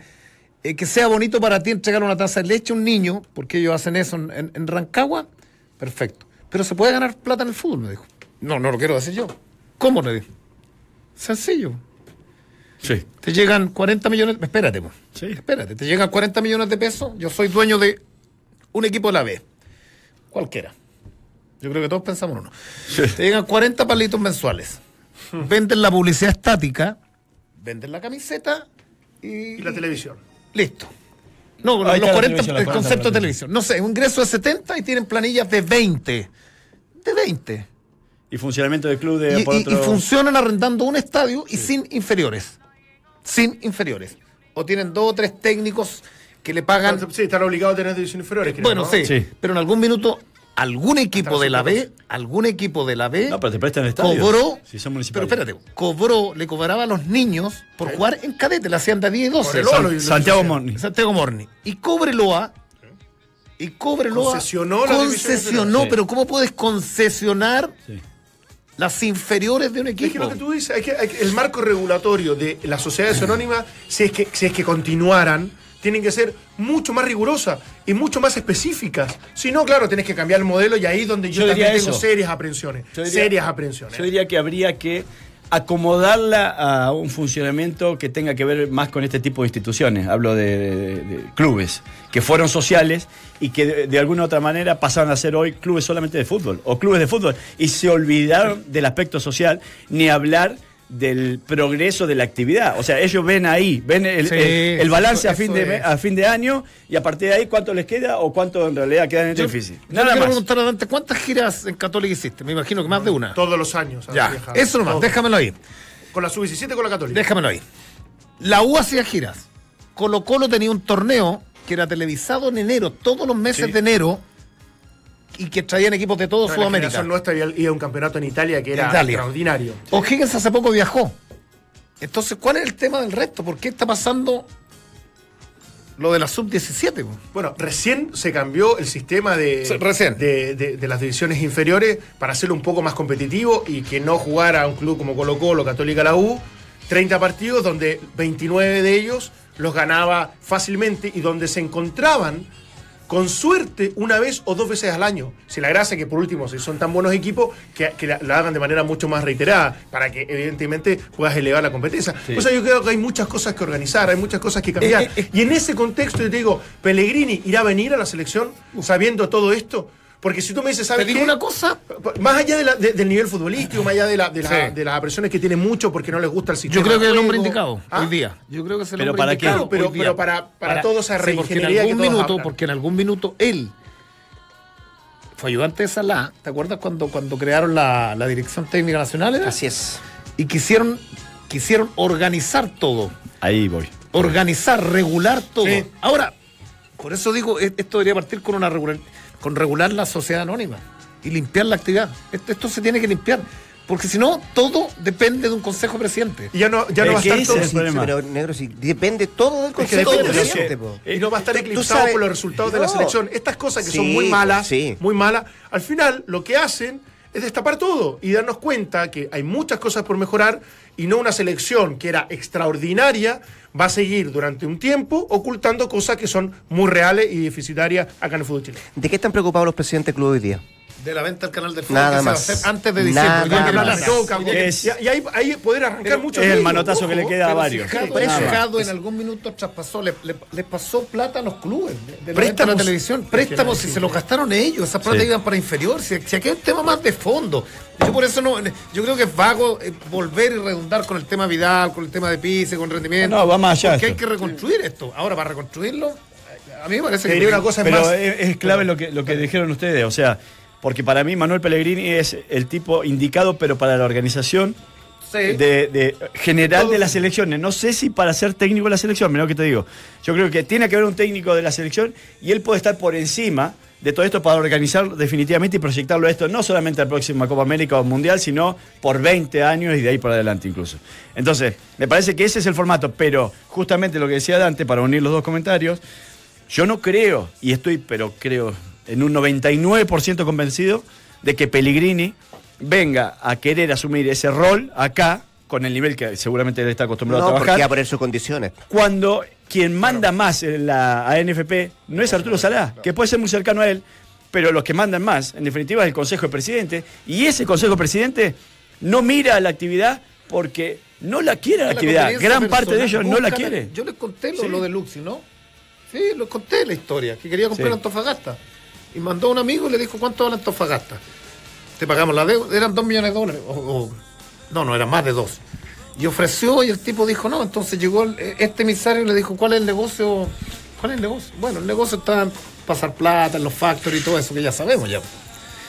S4: eh, que sea bonito para ti entregar una taza de leche a un niño, porque ellos hacen eso en, en- en Rancagua, perfecto. Pero se puede ganar plata en el fútbol, me dijo. No, no lo quiero decir yo. ¿Cómo le dijo? Sencillo.
S3: Sí.
S4: Te llegan 40 millones. Espérate, po.
S3: Sí.
S4: espérate. Te llegan 40 millones de pesos. Yo soy dueño de un equipo de la B. Cualquiera. Yo creo que todos pensamos en uno. Te llegan 40 palitos mensuales. Venden la publicidad estática, venden la camiseta y.
S2: Y la televisión.
S4: Listo. No,
S3: Ahí
S4: los
S3: está la
S4: 40,
S3: televisión, la
S4: el
S3: 40
S4: concepto de televisión. No sé, un ingreso de 70 y tienen planillas de 20. De 20.
S3: Y funcionamiento del club de
S4: Y,
S3: por
S4: y-
S3: otro-
S4: y funcionan arrendando un estadio y sin inferiores. Sin inferiores. O tienen dos o tres técnicos que le pagan.
S2: Sí, están obligados a tener divisiones inferiores. creo,
S4: Bueno,
S2: ¿no?
S4: sí,
S3: Sí.
S4: Pero en algún minuto, algún equipo de la B, algún equipo de la B.
S3: No, pero te prestan el estadio.
S4: Cobró,
S3: Si son
S4: pero espérate, cobró, le cobraba a los niños por jugar en cadete, le hacían de 10 y 12.
S2: Por el olo y-
S3: San- Santiago Morni.
S4: Santiago Morni. Y Cobreloa. Y Cobreloa.
S2: Concesionó divisiones
S4: Concesionó, pero ¿cómo puedes concesionar
S3: Sí.
S4: las inferiores de un
S2: Es que
S4: equipo?
S2: lo que tú dices, hay que- el marco regulatorio de las sociedades anónimas, si es, que, si es que continuaran, tienen que ser mucho más rigurosas y mucho más específicas. Si no, claro, tenés que cambiar el modelo y ahí es donde yo,
S3: Yo
S2: también tengo
S3: eso.
S2: serias aprensiones.
S3: Yo diría-
S2: serias aprensiones.
S3: Yo diría que habría que acomodarla a un funcionamiento que tenga que ver más con este tipo de instituciones. Hablo de, de- de clubes que fueron sociales y que de, de alguna u otra manera pasaron a ser hoy clubes solamente de fútbol o clubes de fútbol y se olvidaron del aspecto social ni hablar del progreso de la actividad. O sea, ellos ven ahí, ven el,
S4: Sí,
S3: el- el balance a, fin de, a fin de año y a partir de ahí cuánto les queda o cuánto en realidad queda en el
S4: Yo-
S3: déficit.
S4: yo
S3: Nada
S4: quiero
S3: más.
S4: preguntar adelante, ¿cuántas giras en Católica hiciste? Me imagino que más de una.
S2: Todos los años.
S4: Ya,
S2: viajado.
S4: eso nomás,
S2: Todo.
S4: déjamelo ahí.
S2: Con la sub-17 con la Católica.
S4: Déjamelo ahí. La U hacía giras. Colo Colo tenía un torneo que era televisado en enero, todos los meses
S2: Sí.
S4: de enero, y que traían equipos de todo
S2: La
S4: Sudamérica.
S2: generación nuestra iba iba a un campeonato en Italia que era
S4: Italia.
S2: extraordinario.
S4: O'Higgins hace poco viajó. Entonces, ¿cuál es el tema del resto? ¿Por qué está pasando lo de la sub-17? po?
S2: Bueno, recién se cambió el sistema de,
S4: recién.
S2: de, de- de las divisiones inferiores para hacerlo un poco más competitivo y que no jugara un club como Colo Colo, Católica la U, 30 partidos donde 29 de ellos los ganaba fácilmente y donde se encontraban con suerte una vez o dos veces al año. Si la gracia es que por último, si son tan buenos equipos, que, que la, la hagan de manera mucho más reiterada, para que evidentemente puedas elevar la competencia.
S3: Sí.
S2: O sea, yo creo que hay muchas cosas que organizar, hay muchas cosas que cambiar.
S4: Eh, eh, eh.
S2: Y en ese contexto yo te digo, ¿Pellegrini irá a venir a la selección sabiendo todo esto? Porque si tú me dices,
S4: Te
S2: ¿sabes
S4: digo
S2: qué?
S4: una cosa,
S2: Más allá de la- de- del nivel futbolístico, más allá de, la- de, la-
S4: Sí.
S2: de las presiones que tiene mucho porque no les gusta el sistema.
S4: yo creo que es el hombre indicado
S2: ¿Ah?
S4: hoy día. Yo creo que es el
S3: Pero
S4: hombre
S3: ¿para
S4: indicado
S2: pero,
S4: hoy
S2: pero para, para, toda esa
S4: Sí, porque en
S2: que
S4: algún minuto,
S2: hablan.
S4: porque en algún minuto él fue ayudante de Salah, ¿te acuerdas cuando, cuando crearon la, la Dirección Técnica Nacional? era?
S1: Así es.
S4: Y quisieron, quisieron organizar todo.
S3: Ahí voy.
S4: organizar, regular todo.
S2: Sí.
S4: Ahora, por eso digo, e- esto debería partir con una regular, con regular la sociedad anónima y limpiar la actividad. Esto, esto se tiene que limpiar, porque si no, todo depende de un consejo presidente.
S2: Y ya no, ya no va a estar todo.
S1: Sí,
S3: problema.
S1: pero negro, sí, depende todo del
S2: Es que
S1: consejo presidente.
S2: que- y no va a estar eclipsado por los resultados de la selección. Estas cosas que son muy malas,
S1: sí.
S2: muy malas, al final lo que hacen es destapar todo y darnos cuenta que hay muchas cosas por mejorar y no una selección que era extraordinaria va a seguir durante un tiempo ocultando cosas que son muy reales y deficitarias acá en el fútbol chileno.
S1: ¿De qué están preocupados los presidentes del club hoy día?
S4: De la venta del canal del fútbol
S1: Nada
S4: que se va a
S1: más.
S4: hacer antes de diciembre.
S1: Nada
S2: las
S1: más.
S3: es-
S2: y, y ahí, ahí poder arrancar
S4: Pero
S2: mucho
S3: es el manotazo que le queda a
S2: pero
S3: varios.
S2: si Jado-
S3: Nada más.
S4: En algún minuto traspasó, le, le- les pasó plata a los clubes de, la venta de
S2: Préstamos.
S4: la televisión, préstamos, si se los gastaron ellos, esas plata
S3: Sí.
S4: iban para inferior, si, si aquí hay un tema más de fondo. Yo por eso no, yo creo que es vago eh, volver y redundar con el tema Vidal, con el tema de Pise, con rendimiento.
S3: No, va más allá
S4: Porque hay que reconstruir esto. Ahora, para reconstruirlo, a mí me parece que...
S2: diría una cosa
S3: Pero
S2: más.
S3: es, es clave lo que, lo que dijeron ustedes, o sea, porque para mí Manuel Pellegrini es el tipo indicado, pero para la organización de, de general de las selecciones. No sé si para ser técnico de la selección, menos que te digo. Yo creo que tiene que haber un técnico de la selección y él puede estar por encima de todo esto para organizar definitivamente y proyectarlo esto no solamente a la próxima Copa América o Mundial, sino por 20 años y de ahí para adelante incluso. Entonces, me parece que ese es el formato, pero justamente lo que decía Dante, para unir los dos comentarios, yo no creo, y estoy, pero creo en un 99% convencido, de que Pellegrini venga a querer asumir ese rol acá, con el nivel que seguramente él está acostumbrado
S1: No,
S3: a
S1: porque
S3: trabajar
S1: va a poner sus condiciones.
S3: cuando quien manda más en la ANFP no es Arturo Salá, que puede ser muy cercano a él, pero los que mandan más, en definitiva, es el Consejo de Presidente, y ese Consejo de Presidente no mira la actividad porque no la quiere la actividad. Gran parte de ellos no la quiere.
S4: Yo les conté lo,
S3: Sí.
S4: lo de Luxi, ¿no? Sí, les conté la historia, que quería comprar
S3: Sí.
S4: Antofagasta. Y mandó a un amigo y le dijo, ¿cuánto vale Antofagasta? Te pagamos la deuda, eran dos millones de dólares. o- o- no, no, eran más de dos. Y ofreció y el tipo dijo, no, entonces llegó el- este emisario y le dijo, ¿cuál es el negocio? ¿Cuál es el negocio? Bueno, el negocio está en pasar plata, en los factories y todo eso que ya sabemos ya.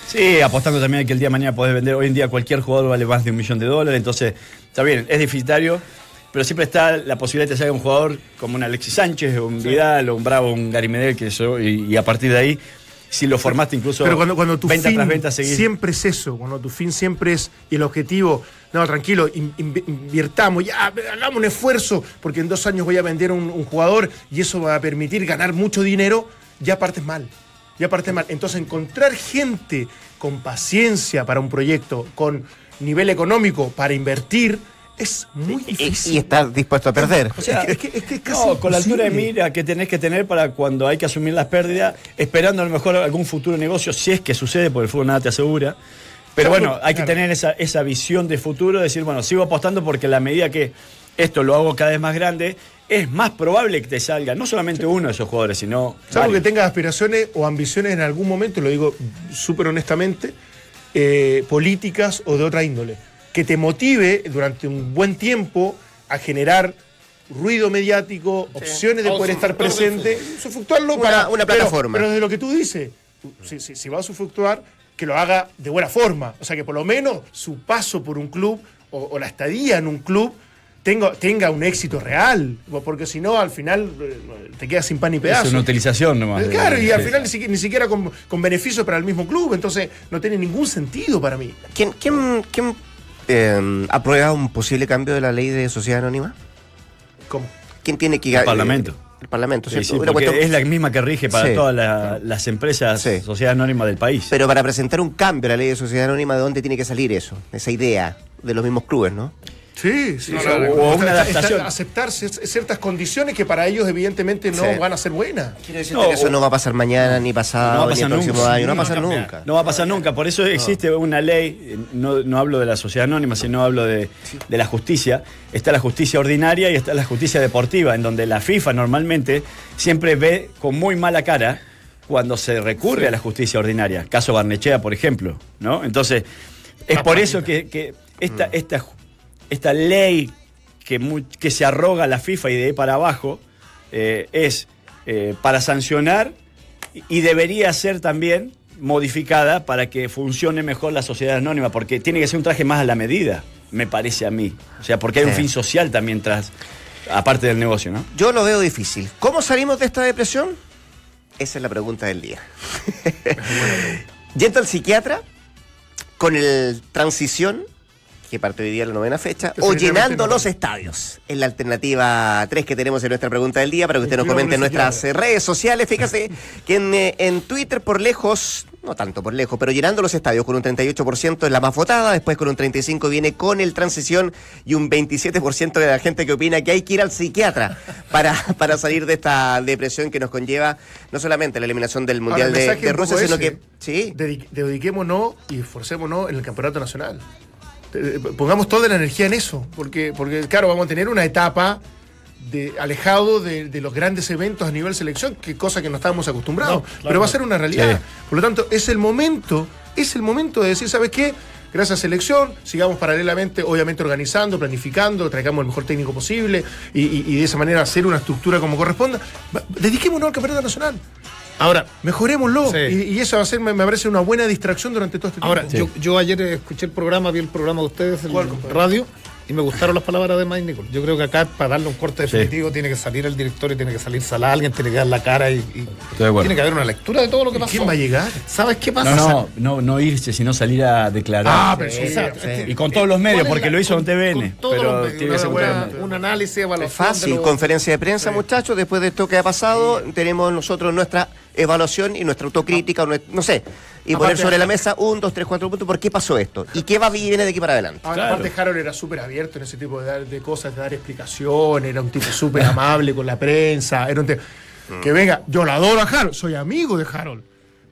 S3: Sí, apostando también a que el día de mañana podés vender. Hoy en día cualquier jugador vale más de un millón de dólares, entonces está bien, es deficitario, pero siempre está la posibilidad de que salga un jugador como un Alexis Sánchez, o un Vidal, o un Bravo, un Gary Medel, que eso, y, y a partir de ahí, si lo formaste incluso
S2: Pero cuando, cuando tu
S3: venta
S2: fin
S3: tras venta, seguís.
S2: siempre es eso, cuando tu fin siempre es y el objetivo, no, tranquilo, in- in- invirtamos, ya, hagamos un esfuerzo, porque en dos años voy a vender un, un jugador y eso va a permitir ganar mucho dinero, ya partes mal. Ya partes mal. Entonces, encontrar gente con paciencia para un proyecto, con nivel económico para invertir, es muy
S1: Y,
S2: difícil.
S1: y está dispuesto a perder.
S3: O sea,
S2: Es que- es que- es que es casi
S3: no, con la altura de mira que tenés que tener para cuando hay que asumir las pérdidas, esperando a lo mejor algún futuro negocio, si es que sucede, porque el fútbol nada te asegura. Pero
S2: Claro,
S3: bueno, hay que
S2: claro.
S3: tener esa, esa visión de futuro, decir, bueno, sigo apostando porque a la medida que esto lo hago cada vez más grande, es más probable que te salga no solamente uno de esos jugadores, sino.
S2: Salvo que tengas aspiraciones o ambiciones en algún momento, lo digo súper honestamente, eh, políticas o de otra índole, que te motive durante un buen tiempo a generar ruido mediático, opciones de poder estar presente, usufructuarlo
S1: Una-
S2: para
S1: una
S2: pero-
S1: plataforma.
S2: Pero, desde lo que tú dices, si, si- si va a usufructuar, que lo haga de buena forma. O sea, que por lo menos su paso por un club o, o la estadía en un club tenga, tenga un éxito real. Porque si no, al final eh, te quedas sin pan ni
S3: Es
S2: pedazo.
S3: una utilización nomás.
S2: Eh, Claro, y al final ni siquiera, ni siquiera con, con beneficios para el mismo club, entonces no tiene ningún sentido para mí.
S1: ¿Quién, quién, quién eh, aprueba un posible cambio de la ley de sociedad anónima?
S2: ¿Cómo?
S1: ¿Quién tiene que
S3: El Parlamento.
S1: El Parlamento,
S3: Sí,
S1: ¿cierto?
S3: sí,
S1: Una
S3: porque
S1: cuestión-
S3: es la misma que rige para
S1: Sí.
S3: todas la- las empresas,
S1: Sí.
S3: sociedad anónima del país.
S1: Pero para presentar un cambio a la ley de sociedad anónima, ¿de dónde tiene que salir eso? Esa idea de los mismos clubes, ¿no?
S2: Sí, sí.
S3: No,
S2: o sea,
S3: no, o una adaptación.
S2: aceptar cier- ciertas condiciones que para ellos evidentemente no
S1: Sí.
S2: van a ser buenas.
S1: Quiero decirte
S3: No,
S1: que eso
S3: o-
S1: no va a pasar mañana, ni pasado,
S3: No va a
S1: ni
S3: pasar
S1: el próximo
S3: nunca.
S1: año, no va a pasar nunca.
S3: No va a pasar nunca, por eso existe una ley, eh, no, no hablo de la sociedad anónima, sino hablo de, de la justicia. Está la justicia ordinaria y está la justicia deportiva, en donde la FIFA normalmente siempre ve con muy mala cara cuando se recurre a la justicia ordinaria. Caso Barnechea, por ejemplo. ¿no? Entonces, es por eso que, que esta, esta, ju- esta ley que, que se arroga la FIFA y de ahí para abajo eh, es eh, para sancionar y debería ser también modificada para que funcione mejor la sociedad anónima, porque tiene que ser un traje más a la medida, me parece a mí. O sea, porque hay un
S1: Sí.
S3: fin social también tras, aparte del negocio, ¿no?
S1: Yo lo veo difícil. ¿Cómo salimos de esta depresión? Esa es la pregunta del día. Yendo al psiquiatra, con el transición, que parte hoy día la novena fecha, o llenando los estadios. Es la alternativa 3 que tenemos en nuestra pregunta del día para que usted nos comente en nuestras redes sociales. Fíjese que en, eh, en Twitter por lejos, no tanto por lejos, pero llenando los estadios con un 38% es la más votada, después con un 35% viene con el transición y un 27% de la gente que opina que hay que ir al psiquiatra para, para salir de esta depresión que nos conlleva no solamente la eliminación del Mundial
S2: Ahora,
S1: de, Rusia, sino
S2: ese.
S1: que... Sí,
S2: Dedi- dediquémonos y esforcémonos en el campeonato nacional. Eh, Pongamos toda la energía en eso, porque, porque claro, vamos a tener una etapa de, alejado de, de los grandes eventos a nivel selección, que cosa que no estábamos acostumbrados,
S4: No, claro,
S2: pero va a ser una realidad.
S3: Sí.
S2: Por lo tanto, es el momento, es el momento de decir, ¿sabes qué? Gracias a selección, sigamos paralelamente, obviamente organizando, planificando, traigamos el mejor técnico posible y, y- y de esa manera hacer una estructura como corresponda. Dediquémonos al campeonato nacional.
S4: Ahora,
S2: Mejorémoslo.
S4: Sí.
S2: Y, y eso va a ser, me, me parece una buena distracción durante todo este tiempo.
S4: Ahora, yo, yo ayer escuché el programa, vi el programa de ustedes, el
S2: ¿Cuál, compadre?
S4: radio, Y me gustaron las palabras de Mike Nichols. Yo creo que acá, para darle un corte definitivo, tiene que salir el directorio, tiene que salir Salah, alguien tiene que dar la cara y, y tiene que haber una lectura de todo lo que pasó.
S2: ¿Quién va a llegar?
S4: ¿Sabes qué pasa?
S3: No, no, no, no irse, sino salir a declarar.
S2: Ah, pero sí,
S4: Exacto.
S2: sí.
S4: Este-
S3: Y con todos los medios,
S4: ¿Cuál es
S3: porque
S4: la-
S3: lo hizo en
S4: con-
S3: TVN.
S4: con todos
S3: pero
S4: los medios,
S3: tiene que ser medios.
S4: un análisis, evaluación.
S1: Es fácil,
S4: de
S1: conferencia de prensa, muchachos. Después de esto que ha pasado, tenemos nosotros nuestra evaluación y nuestra autocrítica, nue- no sé, y poner sobre la mesa un, dos, tres, cuatro puntos. ¿Por qué pasó esto? ¿Y qué va y viene de aquí para adelante?
S2: Ahora,
S3: Claro.
S2: Aparte, Harold era súper abierto en ese tipo de, dar- de cosas, de dar explicaciones, era un tipo súper amable con la prensa. Era un te- Que venga, yo lo adoro a Harold, soy amigo de Harold.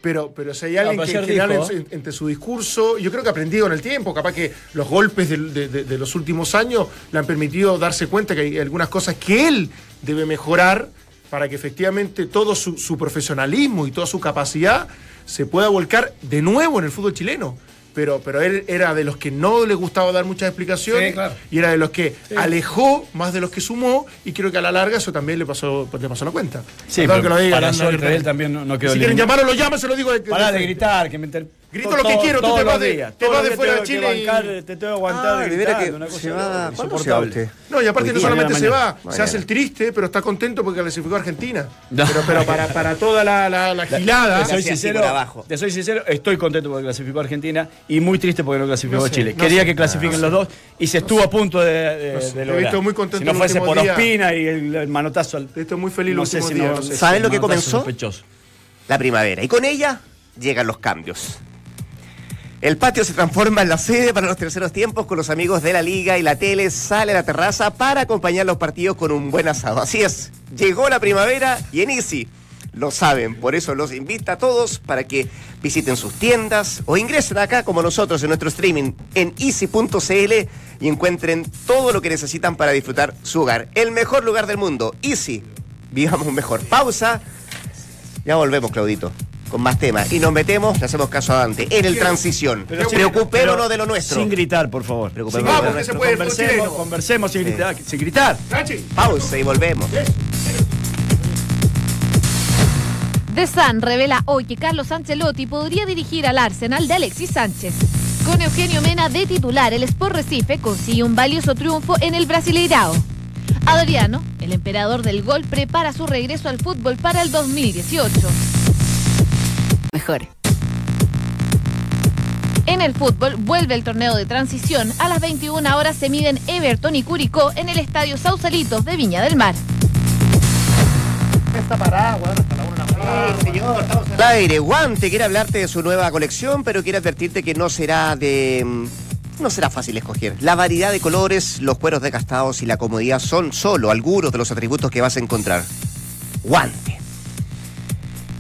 S2: Pero, pero si hay alguien que,
S3: dijo-
S2: en su- entre su discurso, yo creo que ha aprendido en el tiempo, capaz que los golpes del- de, de- de los últimos años le han permitido darse cuenta que hay algunas cosas que él debe mejorar para que efectivamente todo su, su profesionalismo y toda su capacidad se pueda volcar de nuevo en el fútbol chileno. Pero, pero él era de los que no le gustaba dar muchas explicaciones
S4: Sí, claro.
S2: y era de los que alejó más de los que sumó y creo que a la larga eso también le pasó, le pasó la cuenta.
S3: Sí, pero
S2: que lo diga,
S3: para
S2: no,
S3: él también no, no quedó
S2: Si quieren llamarlo, lo llaman, se lo digo de, de
S3: Pará de gritar, que me inter-
S2: Grito
S3: to-
S2: lo que quiero, tú te vas de-
S3: días,
S2: te vas de fuera de Chile y-
S3: te tengo que aguantar
S1: Ah,
S3: gritando,
S1: que
S3: una cosa
S1: se va. ¿Cuándo se va
S3: insoportable.
S1: usted?
S2: No, y aparte
S1: Hoy
S2: no solamente se
S3: Mañana.
S2: va, se hace el triste, pero está contento porque clasificó a Argentina.
S3: No.
S2: Pero, pero para, para toda la, la, la gilada.
S3: Te soy, sincero, te soy sincero, estoy contento porque clasificó Argentina y muy triste porque no clasificó
S2: No sé,
S3: Chile.
S2: no
S3: Quería
S2: sé.
S3: que clasifiquen
S2: No
S3: los dos y se estuvo a punto de, de,
S2: No sé,
S3: de lograr.
S2: visto muy contento
S3: si no
S2: el
S3: fuese por
S2: día.
S3: Ospina y el, el manotazo al.
S2: Estoy muy feliz
S3: no
S2: los
S3: sé si sé si
S1: ¿Saben lo que comenzó?
S3: sospechoso.
S1: La primavera. Y con ella llegan los cambios. El patio se transforma en la sede para los terceros tiempos con los amigos de la liga y la tele sale a la terraza para acompañar los partidos con un buen asado. Así es, llegó la primavera y en Easy lo saben, por eso los invita a todos para que visiten sus tiendas o ingresen acá como nosotros en nuestro streaming en easy.cl y encuentren todo lo que necesitan para disfrutar su hogar. El mejor lugar del mundo, Easy. Vivamos mejor. Pausa. Ya volvemos, Claudito, con más temas. Y nos metemos, le hacemos caso a Dante, en el transición.
S3: Pero
S1: Preocupémonos
S3: pero
S1: de lo nuestro.
S3: Sin gritar, por favor.
S1: Preocupémonos
S2: Vamos,
S1: de lo
S2: que se
S1: nuestro.
S2: puede
S3: Conversemos, conversemos sin gritar. Sin gritar.
S1: Pausa y volvemos.
S5: The Sun revela hoy que Carlos Ancelotti podría dirigir al Arsenal de Alexis Sánchez. Con Eugenio Mena de titular, el Sport Recife consigue un valioso triunfo en el Brasileirao. Adriano, el emperador del gol, prepara su regreso al fútbol para el 2018. Mejor. En el fútbol vuelve el torneo de transición. A las 21 horas se miden Everton y Curicó en el estadio Sausalitos de Viña del Mar.
S4: Esta parada, mañana.
S1: Al aire, Guante quiere hablarte de su nueva colección, pero quiere advertirte que no será de. mm, No será fácil escoger. La variedad de colores, los cueros desgastados y la comodidad son solo algunos de los atributos que vas a encontrar. Guante.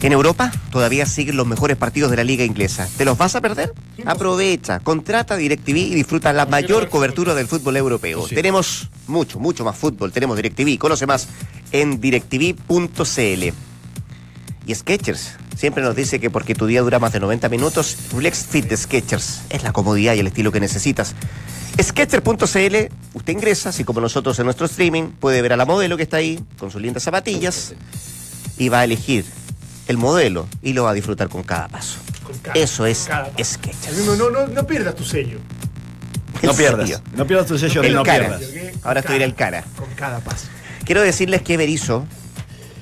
S1: En Europa todavía siguen los mejores partidos de la liga inglesa. ¿Te los vas a perder? Aprovecha, contrata DirecTV y disfruta la mayor cobertura del fútbol europeo. Tenemos mucho, mucho más fútbol. Tenemos DirecTV. Conoce más en directv.cl. Y Sketchers siempre nos dice que porque tu día dura más de 90 minutos, Flex Fit de Sketchers es la comodidad y el estilo que necesitas. Sketchers.cl, usted ingresa, así como nosotros en nuestro streaming, puede ver a la modelo que está ahí con sus lindas zapatillas y va a elegir el modelo y lo va a disfrutar con cada paso.
S2: Con cada-
S1: Eso es. Sketchers.
S2: No, no, no, no pierdas tu sello.
S3: No pierdas.
S1: serio.
S3: No pierdas tu sello
S1: El
S3: no
S1: cara.
S3: pierdas.
S1: Ahora estoy en el cara.
S2: Con cada paso.
S1: Quiero decirles que Berizo,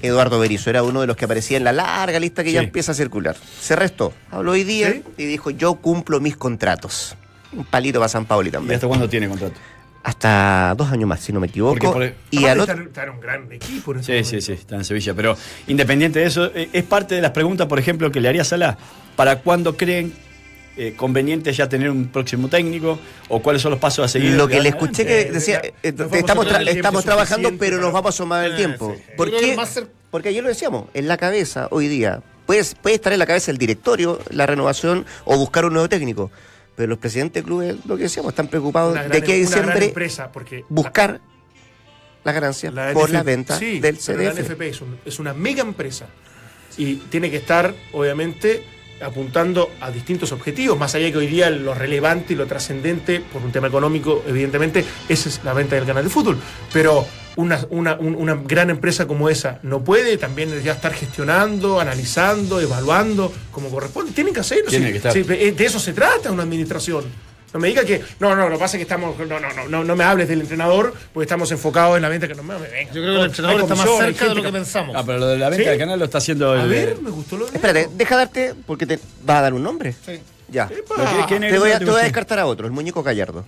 S1: Eduardo Berizo, era uno de los que aparecía en la larga lista que ya empieza a circular. Se restó. Habló hoy día
S2: ¿Sí?
S1: y dijo, yo cumplo mis contratos. Un palito para San Pauli
S3: ¿Y
S1: también.
S3: hasta cuándo tiene contrato?
S1: Hasta dos años más, si no me equivoco.
S3: Porque por-
S1: Y
S2: Aparte
S1: al
S2: está,
S1: otro...
S2: en un gran equipo. en
S3: Sí,
S2: momento.
S3: sí, sí, está en Sevilla. Pero independiente de eso, eh, es parte de las preguntas, por ejemplo, que le haría Salah. ¿Para cuándo creen eh, conveniente ya tener un próximo técnico? ¿O cuáles son los pasos a seguir?
S1: Lo que le escuché que
S2: Eh,
S1: decía, eh, estamos,
S2: a
S1: tra- estamos trabajando, pero nos vamos a tomar el
S4: Eh,
S1: tiempo.
S4: sí.
S1: ¿Por qué? Porque ayer lo decíamos, en la cabeza, hoy día, puede, puede estar en la cabeza el directorio, la renovación o buscar un nuevo técnico. Pero los presidentes de clubes, lo que decíamos, están preocupados de
S2: una gran
S1: diciembre
S2: empresa, porque
S1: buscar las ganancias
S2: La
S1: por
S2: NF
S1: la venta
S2: sí,
S1: del
S2: pero La
S1: CDF.
S2: NFP es, un- es una mega empresa y tiene que estar, obviamente, apuntando a distintos objetivos, más allá de que hoy día lo relevante y lo trascendente, por un tema económico, evidentemente, esa es la venta del canal de fútbol. Pero una, una- un- una gran empresa como esa no puede también ya estar gestionando, analizando, evaluando como corresponde. Tienen que hacerlo.
S3: Tiene
S2: sí,
S3: que estar.
S2: sí, de eso se trata una administración. No me diga que. No, no, lo que pasa es que estamos. No, no, no, no, no me hables del entrenador, porque estamos enfocados en la venta que no me venga.
S4: Yo creo que el entrenador está más cerca de lo que pensamos.
S3: Ah, pero lo de la venta
S2: ¿Sí?
S3: del canal lo está haciendo
S2: A
S3: el.
S2: ver, me gustó lo de.
S1: Espérate, deja darte, porque te vas a dar un nombre.
S4: Sí.
S1: Ya.
S2: Epa.
S3: Pero ¿qué- quién es
S1: Te voy, a, te voy a descartar a otro, el muñeco Gallardo.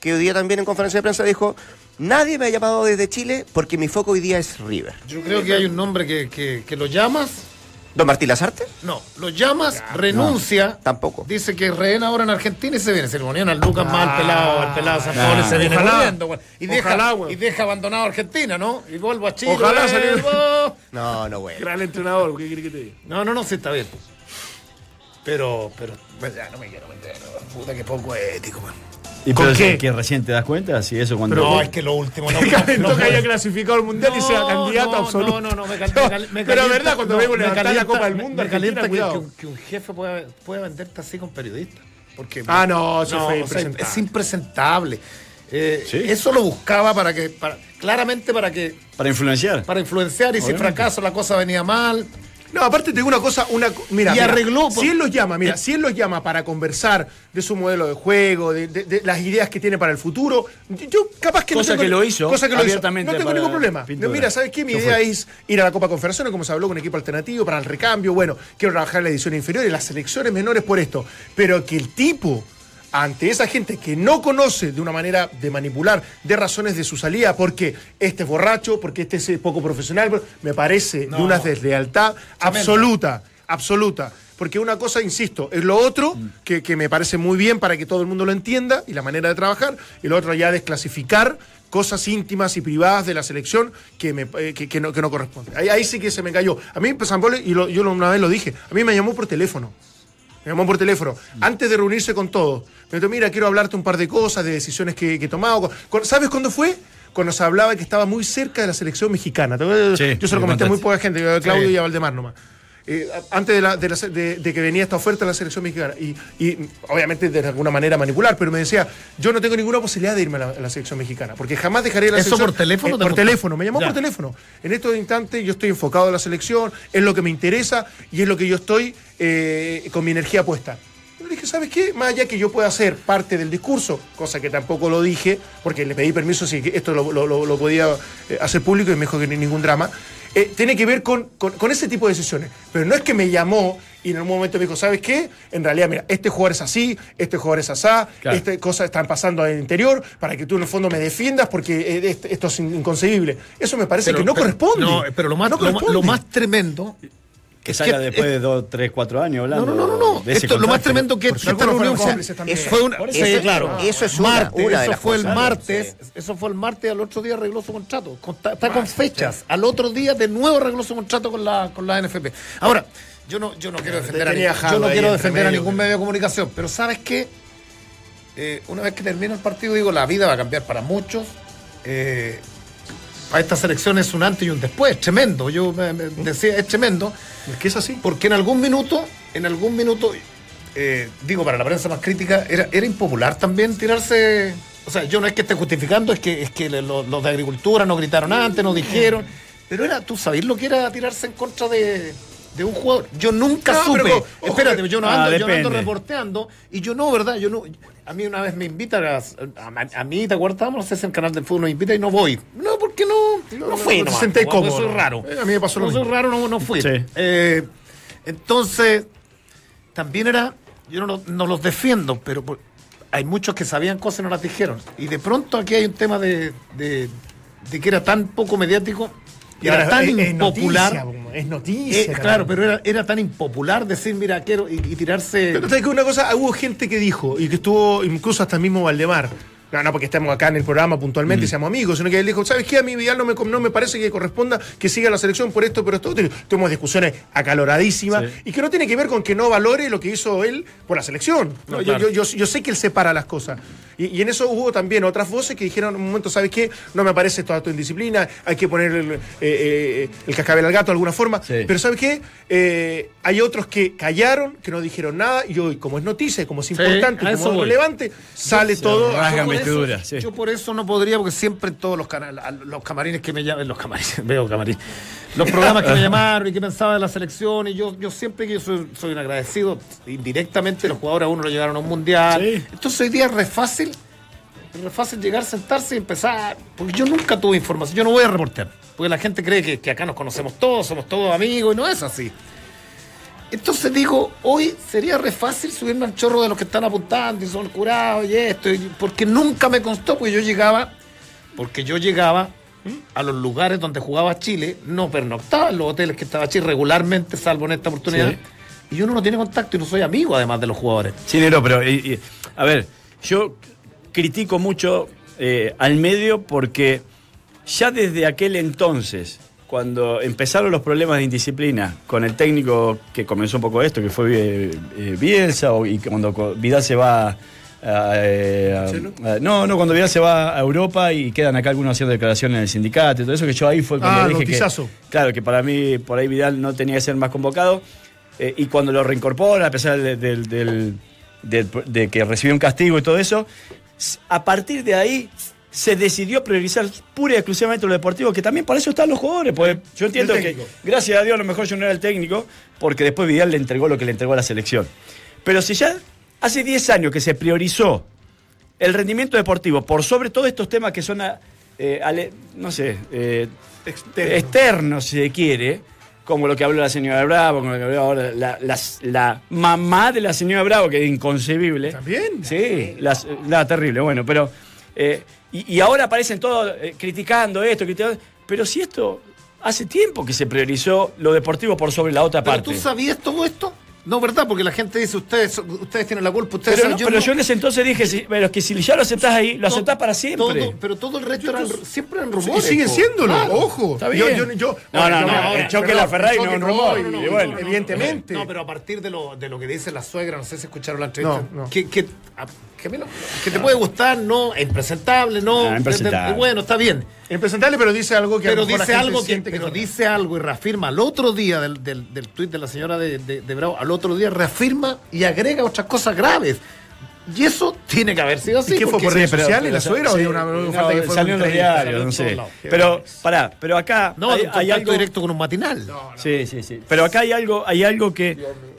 S1: Que hoy día también en conferencia de prensa dijo: Nadie me ha llamado desde Chile porque mi foco hoy día es River.
S4: Yo creo que hay un nombre que, que, que lo llamas,
S1: ¿Don Martín Lazarte?
S4: no, lo llamas, renuncia,
S1: Tampoco.
S4: dice que es rehén ahora en Argentina y se viene. Se le ponían al Lucas más al pelado, al pelado San se viene
S2: Ojalá.
S4: güey. y, deja,
S2: Ojalá, güey.
S4: y deja abandonado a Argentina, ¿no? Y vuelvo a Chile.
S2: Ojalá salir-.
S1: No, no, güey.
S2: Gran entrenador, ¿qué quiere que te diga?
S4: No, no, no, sí está bien. Pero, pero, pues ya no me quiero meter. Puta que poco ético, man.
S3: ¿Y
S2: ¿Con
S3: pero
S2: qué?
S3: es que recién te das cuenta? Si eso cuando.
S4: No, es que lo último no.
S2: Me calentó
S4: no,
S2: que haya clasificado al mundial y sea candidato
S4: no,
S2: absoluto.
S4: No, no, no, me, cal- me cal- me
S2: Pero
S4: calienta-
S2: la verdad, cuando
S4: me
S2: levantar la
S4: calienta-
S2: Copa del Mundo,
S4: Me calienta que,
S2: cuidado.
S4: que un, que un jefe pueda, pueda venderte así con periodistas. Porque,
S2: Ah, no, eso
S4: es impresentable. Eh,
S3: Sí.
S4: Eso lo buscaba para que, para, claramente para que,
S3: Para influenciar.
S4: para influenciar y si
S3: Obviamente.
S4: fracaso la cosa venía mal.
S2: No, aparte te digo una cosa, una mira,
S4: Y
S2: mira,
S4: arregló,
S2: Si él los llama, mira, si él los llama para conversar de su modelo de juego, de, de- de las ideas que tiene para el futuro, yo- capaz que
S3: Cosa
S2: no tengo-
S3: que lo hizo
S2: cosa que lo hizo. No tengo ningún problema.
S3: Pintura.
S2: Mira, ¿sabes qué? Mi idea es ir a la Copa Confederaciones, como se habló con equipo alternativo, para el recambio. Bueno, quiero trabajar en la edición inferior y las selecciones menores por esto. Pero que el tipo ante esa gente que no conoce de una manera de manipular, de razones de su salida, porque este es borracho, porque este es poco profesional, me parece de una deslealtad absoluta, absoluta. Porque una cosa, insisto, es lo otro, que, que me parece muy bien para que todo el mundo lo entienda y la manera de trabajar, y lo otro ya desclasificar cosas íntimas y privadas de la selección que, me, eh, que, que no, que no corresponden. Ahí, ahí sí que se me cayó. A mí, San Pablo, y lo- yo una vez lo dije, a mí me llamó por teléfono. Me llamó por teléfono, antes de reunirse con todos. Me dijo, mira, quiero hablarte un par de cosas, de decisiones que, que he tomado. ¿Sabes cuándo fue? Cuando se hablaba que estaba muy cerca de la selección mexicana. Yo se lo
S3: me
S2: comenté a muy poca gente, Claudio
S4: Sí.
S2: y a Valdemar nomás. Eh, antes de, la- de la se- de- de que venía esta oferta de la selección mexicana. Y, y, obviamente de alguna manera manipular, pero me decía, yo no tengo ninguna posibilidad de irme a la, a la selección mexicana, porque jamás dejaré la
S4: ¿Eso
S2: selección.
S4: por teléfono
S2: Eh, por teléfono, me llamó
S4: Ya.
S2: por teléfono. En estos instantes yo estoy enfocado en la selección, es lo que me interesa y es lo que yo estoy eh, con mi energía puesta. Le dije, ¿sabes qué? Más allá que yo pueda ser parte del discurso, cosa que tampoco lo dije, porque le pedí permiso si esto lo, lo- podía eh, hacer público y me dijo que ni ningún drama, eh, tiene que ver con, con- con ese tipo de decisiones. Pero no es que me llamó y en un momento me dijo, ¿sabes qué? En realidad, mira, este jugador es así, este jugador es asá,
S3: Claro.
S2: estas cosas están pasando en el interior, para que tú en el fondo me defiendas porque eh, esto es in- inconcebible. Eso me parece que no
S4: pero-
S2: corresponde.
S4: No, pero lo más,
S2: No
S4: lo más tremendo.
S3: Que
S4: es
S3: salga
S4: que-
S3: después
S4: es-
S3: de dos, tres, cuatro años
S4: No,
S3: hablando.
S4: no, no, no. no.
S3: de ese
S4: Esto, lo más tremendo que esta reunión fue, una,
S3: eso-
S4: claro.
S1: eso es una-
S4: martes,
S1: una de
S4: eso
S1: las
S4: fue el martes, eso fue el martes y al otro día arregló su contrato. Con- Está, está con fechas. Al otro día de nuevo arregló su contrato con la, con la NFP. Ahora, yo no, yo no quiero defender, a, yo no quiero defender a ningún medio de comunicación, pero ¿sabes qué? Eh, una vez que termina el partido, digo, la vida va a cambiar para muchos. Eh, para esta selección es un antes y un después, tremendo. Yo me- me decía, es tremendo.
S2: Es que es así.
S4: Porque en algún minuto, en algún minuto, eh, digo, para la prensa más crítica, era, era impopular también tirarse. O sea, yo no es que esté justificando, es que, es que los de agricultura no gritaron antes, no dijeron. Pero era, tú sabés lo que era tirarse en contra de, de un jugador. Yo nunca
S2: No,
S4: supe.
S2: pero, ojo,
S4: espérate, yo no
S3: Ah,
S4: ando, yo no ando reporteando. Y yo no, ¿verdad? Yo no. A mí una vez me invitan a, a, a mí, ¿te acuerdas? No sé si el canal del fútbol nos invita y no voy. No, porque no. No,
S2: no,
S4: fui.
S2: no
S4: nomás,
S2: sentés
S4: porque
S2: cómodo,
S4: Soy
S2: ¿no?
S4: raro.
S2: Eh, a mí me pasó lo
S4: No soy
S2: mismo.
S4: raro, no, no fui.
S3: Sí.
S4: Eh, entonces, también era, yo no, no los defiendo, pero por- hay muchos que sabían cosas y no las dijeron. Y de pronto aquí hay un tema de, de- de que era tan poco mediático, y era tan
S2: es- es
S4: impopular.
S2: noticia, como- es noticia.
S4: Eh, claro, pero era, era tan impopular decir, mira, quiero, y, y tirarse...
S2: Pero sabes que una cosa, hubo gente que dijo, y que estuvo incluso hasta el mismo Valdemar. No, no porque estamos acá en el programa puntualmente y seamos amigos, sino que él dijo, ¿sabes qué? A mí Vidal no me, no me parece que corresponda que siga la selección por esto, pero esto. Tuvimos discusiones acaloradísimas
S3: Sí.
S2: y que no tiene que ver con que no valore lo que hizo él por la selección. ¿no?
S4: No,
S2: yo,
S4: claro.
S2: yo, yo, yo sé que él separa las cosas. Y, y en eso hubo también otras voces que dijeron, un momento, ¿sabes qué? No me parece esto acto de indisciplina, hay que poner el, eh, eh, el cascabel al gato de alguna forma.
S3: Sí.
S2: Pero ¿sabes qué? Eh, hay otros que callaron, que no dijeron nada, y hoy, como es noticia, como es importante, como es relevante, sale todo.
S3: rasgan sí.
S4: yo por eso no podría, porque siempre en todos los canales, los camarines que me llaman, los camarines, veo camarines, los programas que me llamaron y que pensaba de la selección, y yo, yo siempre que yo soy, soy un agradecido, indirectamente los jugadores a uno lo llegaron a un mundial.
S3: Sí.
S4: Entonces hoy día es re fácil, es re fácil llegar, sentarse y empezar, porque yo nunca tuve información, yo no voy a reportear, porque la gente cree que, que acá nos conocemos todos, somos todos amigos, y no es así. Entonces digo, hoy sería re fácil subirme al chorro de los que están apuntando y son curados y esto, y- porque nunca me constó, porque yo llegaba, porque yo llegaba a los lugares donde jugaba Chile, no pernoctaba en los hoteles que estaba Chile regularmente, salvo en esta oportunidad,
S3: Sí.
S4: y uno no tiene contacto y no soy amigo además de los jugadores.
S3: Sí, Nero, pero y- y, a ver, yo critico mucho eh, al medio porque ya desde aquel entonces, cuando empezaron los problemas de indisciplina con el técnico que comenzó un poco esto, que fue eh, eh, Bielsa, o- y cuando Vidal se va a, eh, a- a- no, no, cuando Vidal se va a Europa y quedan acá algunos haciendo declaraciones en el sindicato y todo eso, que yo ahí fue cuando
S2: Ah,
S3: dije que, claro, que para mí por ahí Vidal no tenía que ser más convocado. eh, y cuando lo reincorpora, a pesar de, del- del- del- de que recibió un castigo y todo eso, a partir de ahí se decidió priorizar pura y exclusivamente lo deportivo, que también para eso están los jugadores. Porque yo entiendo que, gracias a Dios, a lo mejor yo no era el técnico, porque después Vidal le entregó lo que le entregó a la selección. Pero si ya hace 10 años que se priorizó el rendimiento deportivo por sobre todos estos temas que son, eh, ale- no sé, eh,
S2: Externo.
S3: externos, si se quiere, como lo que habló la señora Bravo, como lo que habló ahora la, la- la mamá de la señora Bravo, que es inconcebible.
S2: ¿También?
S3: Sí, la, terrible, bueno, pero... eh, y, y ahora aparecen todos eh, criticando esto, criticando, pero si esto hace tiempo que se priorizó lo deportivo por sobre la otra
S4: ¿Pero
S3: parte.
S4: tú sabías todo esto? No, ¿verdad? Porque la gente dice, ustedes, ustedes tienen la culpa, ustedes
S3: Pero, no, pero
S4: no.
S3: yo en ese entonces dije, sí, pero es que si ya lo aceptás ahí, lo aceptás para siempre.
S4: todo- pero todo el resto eran, siempre eran
S2: Y
S4: rumores.
S2: siguen
S4: po.
S2: siéndolo,
S4: Claro.
S2: ojo.
S3: Está
S2: Yo-
S3: bien.
S2: yo- yo-
S3: No, no,
S2: yo-
S3: no,
S2: ahora,
S3: el choque de la Ferrari no rumor,
S2: no, no,
S3: y
S2: no,
S3: bueno.
S2: no, evidentemente.
S4: No, pero a partir de lo, de lo que dice la suegra, no sé si escucharon la entrevista.
S2: No, no.
S4: Que, que, a- que, que te puede gustar, no, es impresentable, no.
S3: Ah, impresentable.
S4: bueno, está bien.
S2: Impresentable, pero dice algo que a lo
S4: Pero
S2: mejor la
S4: dice
S2: gente
S4: algo que,
S2: siente
S4: pero
S2: no.
S4: dice algo y reafirma al otro día del, del, del tuit de la señora de, de- de Bravo, al otro día reafirma y agrega otras cosas graves. Y eso tiene que haber sido así.
S2: ¿Y qué fue por redes
S3: pero-
S2: sociales la
S3: pero-
S2: suegra
S3: sí,
S2: una, una
S3: no,
S2: falta que fue
S3: salió en los diarios, no sé. Pero, pará, pero acá
S4: No,
S3: hay, hay algo...
S4: directo con un matinal.
S3: Sí, sí, sí. Pero acá hay algo, hay algo que,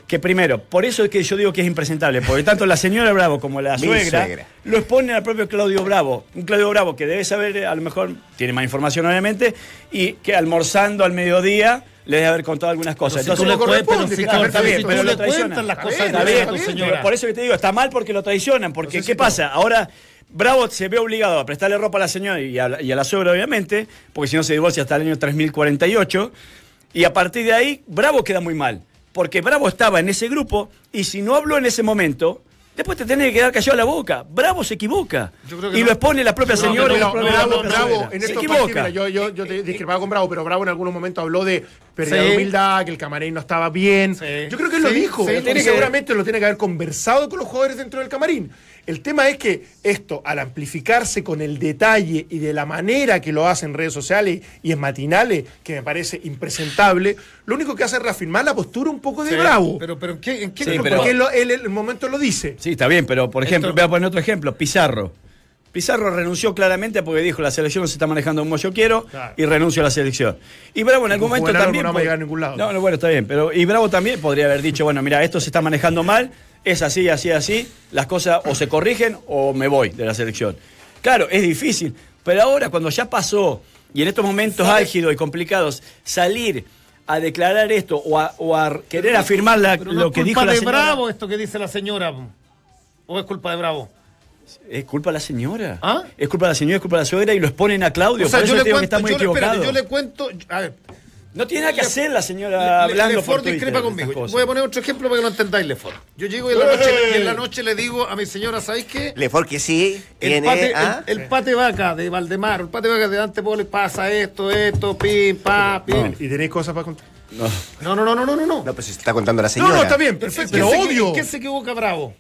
S3: que primero, por eso es que yo digo que es impresentable, porque tanto la señora Bravo como la suegra,
S1: suegra.
S3: lo exponen al propio Claudio Bravo. Un Claudio Bravo que debe saber, a lo mejor tiene más información obviamente, y que almorzando al mediodía le debe haber contado algunas cosas.
S4: Si tú
S3: Entonces,
S4: le pero si
S2: claro,
S4: tú-
S2: está bien,
S4: si
S3: pero lo traicionan.
S4: las
S2: Está
S4: cosas
S2: bien,
S3: Está
S4: de
S3: bien,
S4: tu
S2: bien,
S4: señora.
S3: por eso que te digo, está mal porque lo traicionan, porque
S2: No sé
S3: ¿qué
S2: si
S3: pasa? Ahora Bravo se ve obligado a prestarle ropa a la señora y a la, y a la suegra, obviamente, porque si no se divorcia hasta el año 3048, y a partir de ahí, Bravo queda muy mal, porque Bravo estaba en ese grupo y si no habló en ese momento, después te tenés que quedar callado la boca. Bravo se equivoca.
S4: Yo creo que
S3: Y
S4: no.
S3: lo expone la propia señora
S2: no, Bravo, Bravo, en
S3: se
S2: estos
S3: equivoca.
S2: mira, yo, yo, yo te discrepaba con Bravo, pero Bravo en algún momento habló de pérdida
S4: Sí.
S2: de humildad, que el camarín no estaba bien.
S4: Sí.
S2: Yo creo que él lo dijo.
S4: tiene
S2: seguramente lo tiene que haber conversado con los jugadores dentro del camarín. El tema es que esto, al amplificarse con el detalle y de la manera que lo hace en redes sociales y en matinales, que me parece impresentable, lo único que hace es reafirmar la postura un poco de
S4: Sí,
S2: Bravo.
S4: Pero, pero ¿en qué, en qué
S3: Sí,
S4: grupo?
S3: pero-
S2: porque él, el momento lo dice.
S3: Sí, está bien, pero por ejemplo,
S4: Esto-
S3: voy a poner otro ejemplo, Pizarro. Pizarro renunció claramente porque dijo la selección no se está manejando como yo quiero
S2: Claro.
S3: y renunció a la selección. Y Bravo en algún momento también.
S2: no a ningún lado.
S3: No, no, bueno, está bien. Pero, y Bravo también podría haber dicho, bueno, mira, esto se está manejando mal, es así, así, así, las cosas o se corrigen o me voy de la selección. Claro, es difícil, pero ahora cuando ya pasó y en estos momentos álgidos y complicados, salir a declarar esto o a, o a querer afirmar la-
S4: Pero no
S3: lo
S4: es
S3: que dijo
S4: culpa
S3: la
S4: de
S3: señora.
S4: Bravo esto que dice la señora. ¿O es culpa de Bravo?
S3: ¿Es culpa de la señora?
S4: ¿Ah?
S3: Es culpa de la señora, es culpa de la suegra y lo exponen a Claudio.
S4: O sea,
S3: por eso
S4: yo le
S3: digo que
S4: cuento,
S3: está muy
S4: yo, le- espérate,
S3: equivocado.
S4: yo le cuento. A ver,
S3: No tiene nada que
S4: Le-
S3: hacer la señora
S4: Le-
S3: hablando
S4: Lefort
S3: por Twitter
S4: discrepa conmigo. Voy a poner otro ejemplo para que lo entendáis, Lefort. Yo llego y en la noche, y en la noche le digo a mi señora, ¿sabéis qué?
S1: Lefort que sí
S4: El
S1: tiene.
S4: pate,
S1: ¿ah?
S4: el, el pate vaca de Valdemar, el pate vaca de Dante Pole pasa esto, esto, pim, pa, pim.
S2: Y tenéis cosas para contar.
S3: No.
S4: No, no, no, no, no, no. no.
S1: No, pues se está contando la
S2: No,
S1: señora.
S2: no, está bien,
S4: ¿En
S2: perfecto. Pero obvio.
S4: ¿En qué se equivoca Bravo?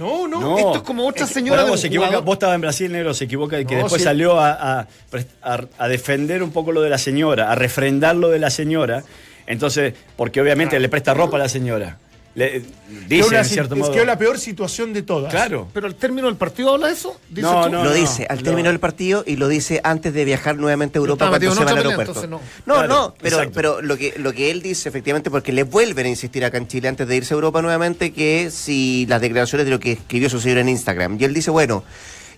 S2: No, no.
S3: No.
S4: Esto es como otra señora un
S3: se equivoca. Vos estabas en Brasil, negro, se equivoca y que
S2: No,
S3: después
S2: sí.
S3: salió a- a defender un poco lo de la señora, a refrendar lo de la señora. Entonces, porque obviamente le presta ropa a la señora. Le,
S2: Que
S3: dice
S2: una
S3: en
S2: si-
S3: cierto
S2: es
S3: modo.
S2: que es la peor situación de todas.
S3: Claro.
S4: Pero al término del partido habla eso. ¿Dices
S3: No,
S4: tú?
S3: no,
S1: lo dice al
S3: no.
S1: término del partido y lo dice antes de viajar nuevamente a Europa cuando se va al aeropuerto.
S4: entonces
S1: no,
S3: Claro,
S1: no, pero,
S3: exacto.
S1: pero lo que lo que él dice efectivamente porque le vuelven a insistir acá en Chile antes de irse a Europa nuevamente que si las declaraciones de lo que escribió su señor en Instagram y él dice bueno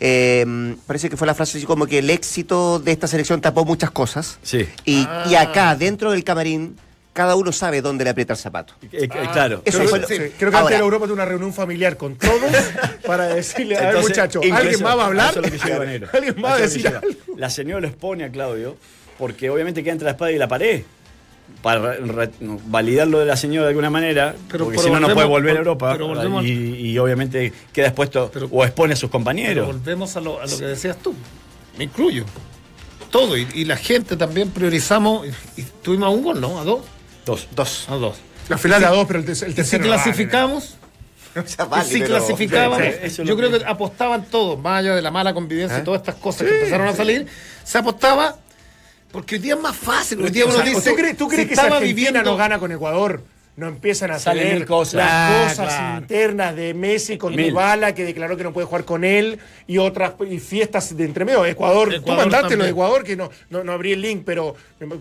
S1: eh, parece que fue la frase así como que el éxito de esta selección tapó muchas cosas
S3: Sí.
S1: y,
S4: Ah.
S1: y acá dentro del camarín cada uno sabe dónde le aprieta el zapato.
S3: Eh, eh, claro.
S1: Eso
S2: Creo,
S1: fue lo-
S2: sí, creo que
S1: Ahora-
S2: antes de Europa tuvo una reunión familiar con todos para decirle, a ver
S3: ingreso-
S2: ¿alguien más va a hablar?
S3: eso es lo que lleva Negro.
S2: ¿Alguien más va a decir algo?
S3: La señora lo expone a Claudio porque obviamente queda entre la espada y la pared para validar lo de la señora de alguna manera,
S4: Pero-
S3: porque si no, no puede volver a Europa
S4: pero
S3: y, y obviamente queda expuesto
S4: Pero-
S3: o expone a sus
S4: Pero
S3: compañeros.
S4: volvemos a lo, a lo que decías tú. Me incluyo. Todo. Y, y la gente también priorizamos. Y, y tuvimos a un gol, ¿no? A dos.
S3: Dos.
S1: Dos.
S4: A dos.
S2: La final a dos, pero el, te- el
S4: Y si
S2: tercero. no vale.
S4: clasificamos,
S1: O sea,
S4: si
S1: pero-
S4: clasificábamos,
S3: Sí,
S4: yo creo
S3: que-
S4: que apostaban todos, más allá de la mala convivencia
S1: ¿Eh?
S4: y todas estas cosas que empezaron a salir, se apostaba porque hoy día es más fácil. Hoy día
S2: O
S4: uno
S2: sea,
S4: dice.
S2: ¿Tú crees, tú crees
S4: si
S2: que si Argentina
S4: viviendo-
S2: no gana con Ecuador? No empiezan a
S3: Salen
S2: salir
S3: cosas.
S2: las
S4: Ah,
S2: cosas
S4: claro.
S2: internas de Messi con. Dybala que declaró que no puede jugar con él y otras y fiestas de entremedio. Ecuador, tú
S4: Ecuador
S2: mandaste lo de
S4: también.
S2: Ecuador que no, no, no abrí el link, pero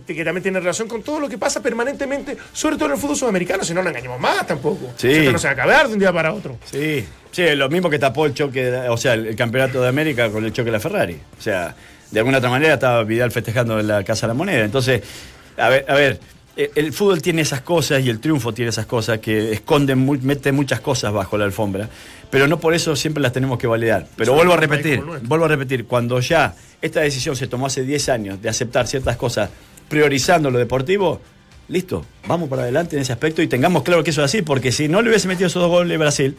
S2: que también tiene relación con todo lo que pasa permanentemente, sobre todo en el fútbol sudamericano, si no lo engañamos más tampoco.
S3: Sí.
S2: Esto no se va a acabar de un día para otro.
S3: Sí, sí, lo mismo que tapó el choque, o sea, el, el campeonato de América con el choque de la Ferrari. O sea, de alguna otra manera estaba Vidal festejando en la Casa de la Moneda. Entonces, a ver, a ver, eh, el fútbol tiene esas cosas y el triunfo tiene esas cosas que esconden, mu- mete muchas cosas bajo la alfombra, pero no por eso siempre las tenemos que validar. Pero vuelvo a repetir, vuelvo a repetir, cuando ya esta decisión se tomó hace 10 años de aceptar ciertas cosas priorizando lo deportivo, listo, vamos para adelante en ese aspecto y tengamos claro que eso es así, porque si no le hubiese metido esos dos goles Brasil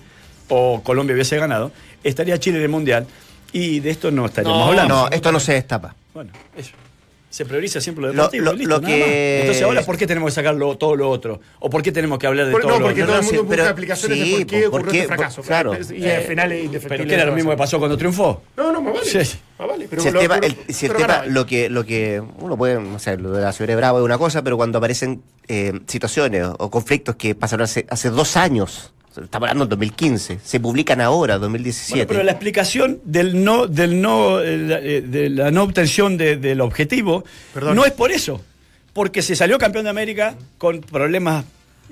S3: o Colombia hubiese ganado, estaría Chile en el Mundial y de esto no estaríamos
S4: No,
S3: hablando.
S1: No, esto no se destapa.
S3: Bueno, eso. Se prioriza siempre lo deportivo.
S1: lo-
S3: listo,
S1: lo que-.
S3: Entonces, ahora, ¿por qué tenemos que sacar lo- todo lo otro? ¿O por qué tenemos que hablar de
S2: Por-
S3: todo
S2: no,
S3: lo
S2: porque
S3: otro?
S2: todo el mundo busca
S1: pero-
S2: explicaciones
S1: sí,
S2: de por qué
S1: ¿por
S2: ocurrió
S1: qué?
S2: este fracaso.
S1: Por- claro.
S2: Y al final es
S3: Pero
S2: indefectible.
S3: que era lo mismo que pasó cuando triunfó.
S2: No, no, más vale.
S3: Sí, sí.
S2: Más vale. Pero
S1: si el
S2: lo-
S1: tema,
S2: pero-
S1: el- si el
S2: pero
S1: tema
S2: ganaba.
S1: lo que, lo que uno puede, sé, lo de la señora Bravo es una cosa, pero cuando aparecen eh, situaciones o conflictos que pasaron hace, hace dos años, estamos hablando del 2015, se publican ahora, 2017.
S3: Bueno, pero la explicación del no, del no, eh, eh, de la no obtención de- del objetivo
S2: Perdón.
S3: no es por eso, porque se salió campeón de América con problemas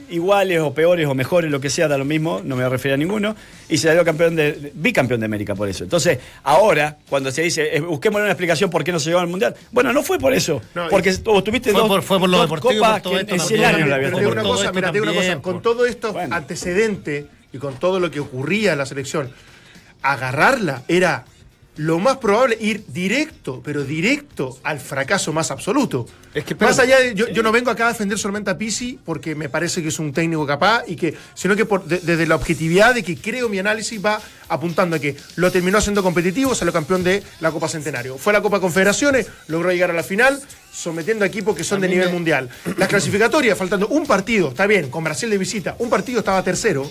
S3: iguales o peores o mejores, lo que sea, da lo mismo, no me refiero a ninguno, y se salió campeón de, bicampeón de América por eso. Entonces, ahora, cuando se dice, eh, busquemos una explicación por qué no se llegó al Mundial, bueno, no fue por eso,
S2: No,
S3: porque tuviste dos,
S4: por- fue por lo
S3: dos copas
S4: por
S3: que en 100
S4: también.
S3: años la tenido.
S2: una cosa, mira, te digo una cosa, con todo esto
S3: Bueno.
S2: antecedente y con todo lo que ocurría en la selección, agarrarla era lo más probable ir directo, pero directo al fracaso más absoluto.
S4: Es que,
S2: más allá de, yo, yo no vengo acá a defender solamente a Pisi porque me parece que es un técnico capaz y que, sino que por- de- desde la objetividad de que creo mi análisis va apuntando a que lo terminó haciendo competitivo, salió campeón de la Copa Centenario. Fue a la Copa Confederaciones, logró llegar a la final, sometiendo a equipos que son de nivel
S4: me-
S2: mundial. Las clasificatorias, faltando un partido, está bien, con Brasil de visita, un partido estaba tercero.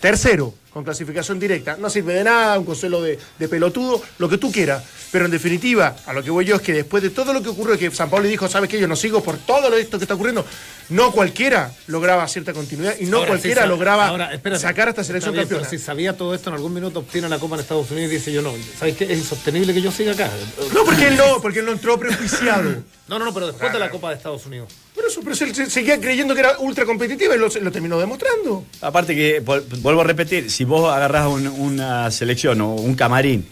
S2: Tercero, con clasificación directa. No sirve de nada, un consuelo de, de pelotudo, lo que tú quieras. Pero en definitiva, a lo que voy yo es que después de todo lo que ocurrió, que San Pablo dijo, ¿sabes qué? Yo no sigo por todo lo esto que está ocurriendo. No cualquiera lograba cierta continuidad y no
S4: Ahora,
S2: cualquiera
S4: sí,
S2: lograba
S4: ahora, espérate.
S2: sacar a esta selección
S4: bien,
S2: campeona.
S4: pero si sabía todo esto, en algún minuto obtiene la Copa en Estados Unidos y dice yo no. ¿Sabes qué? Es insostenible que yo siga acá.
S2: No, porque él no, porque él no entró prejuiciado.
S4: No, no, no, pero después de la Copa de Estados Unidos.
S2: Eso, pero él se- seguía creyendo que era ultra competitiva y lo, lo terminó demostrando.
S3: Aparte que, vuelvo a repetir, si vos agarrás un- una selección o un camarín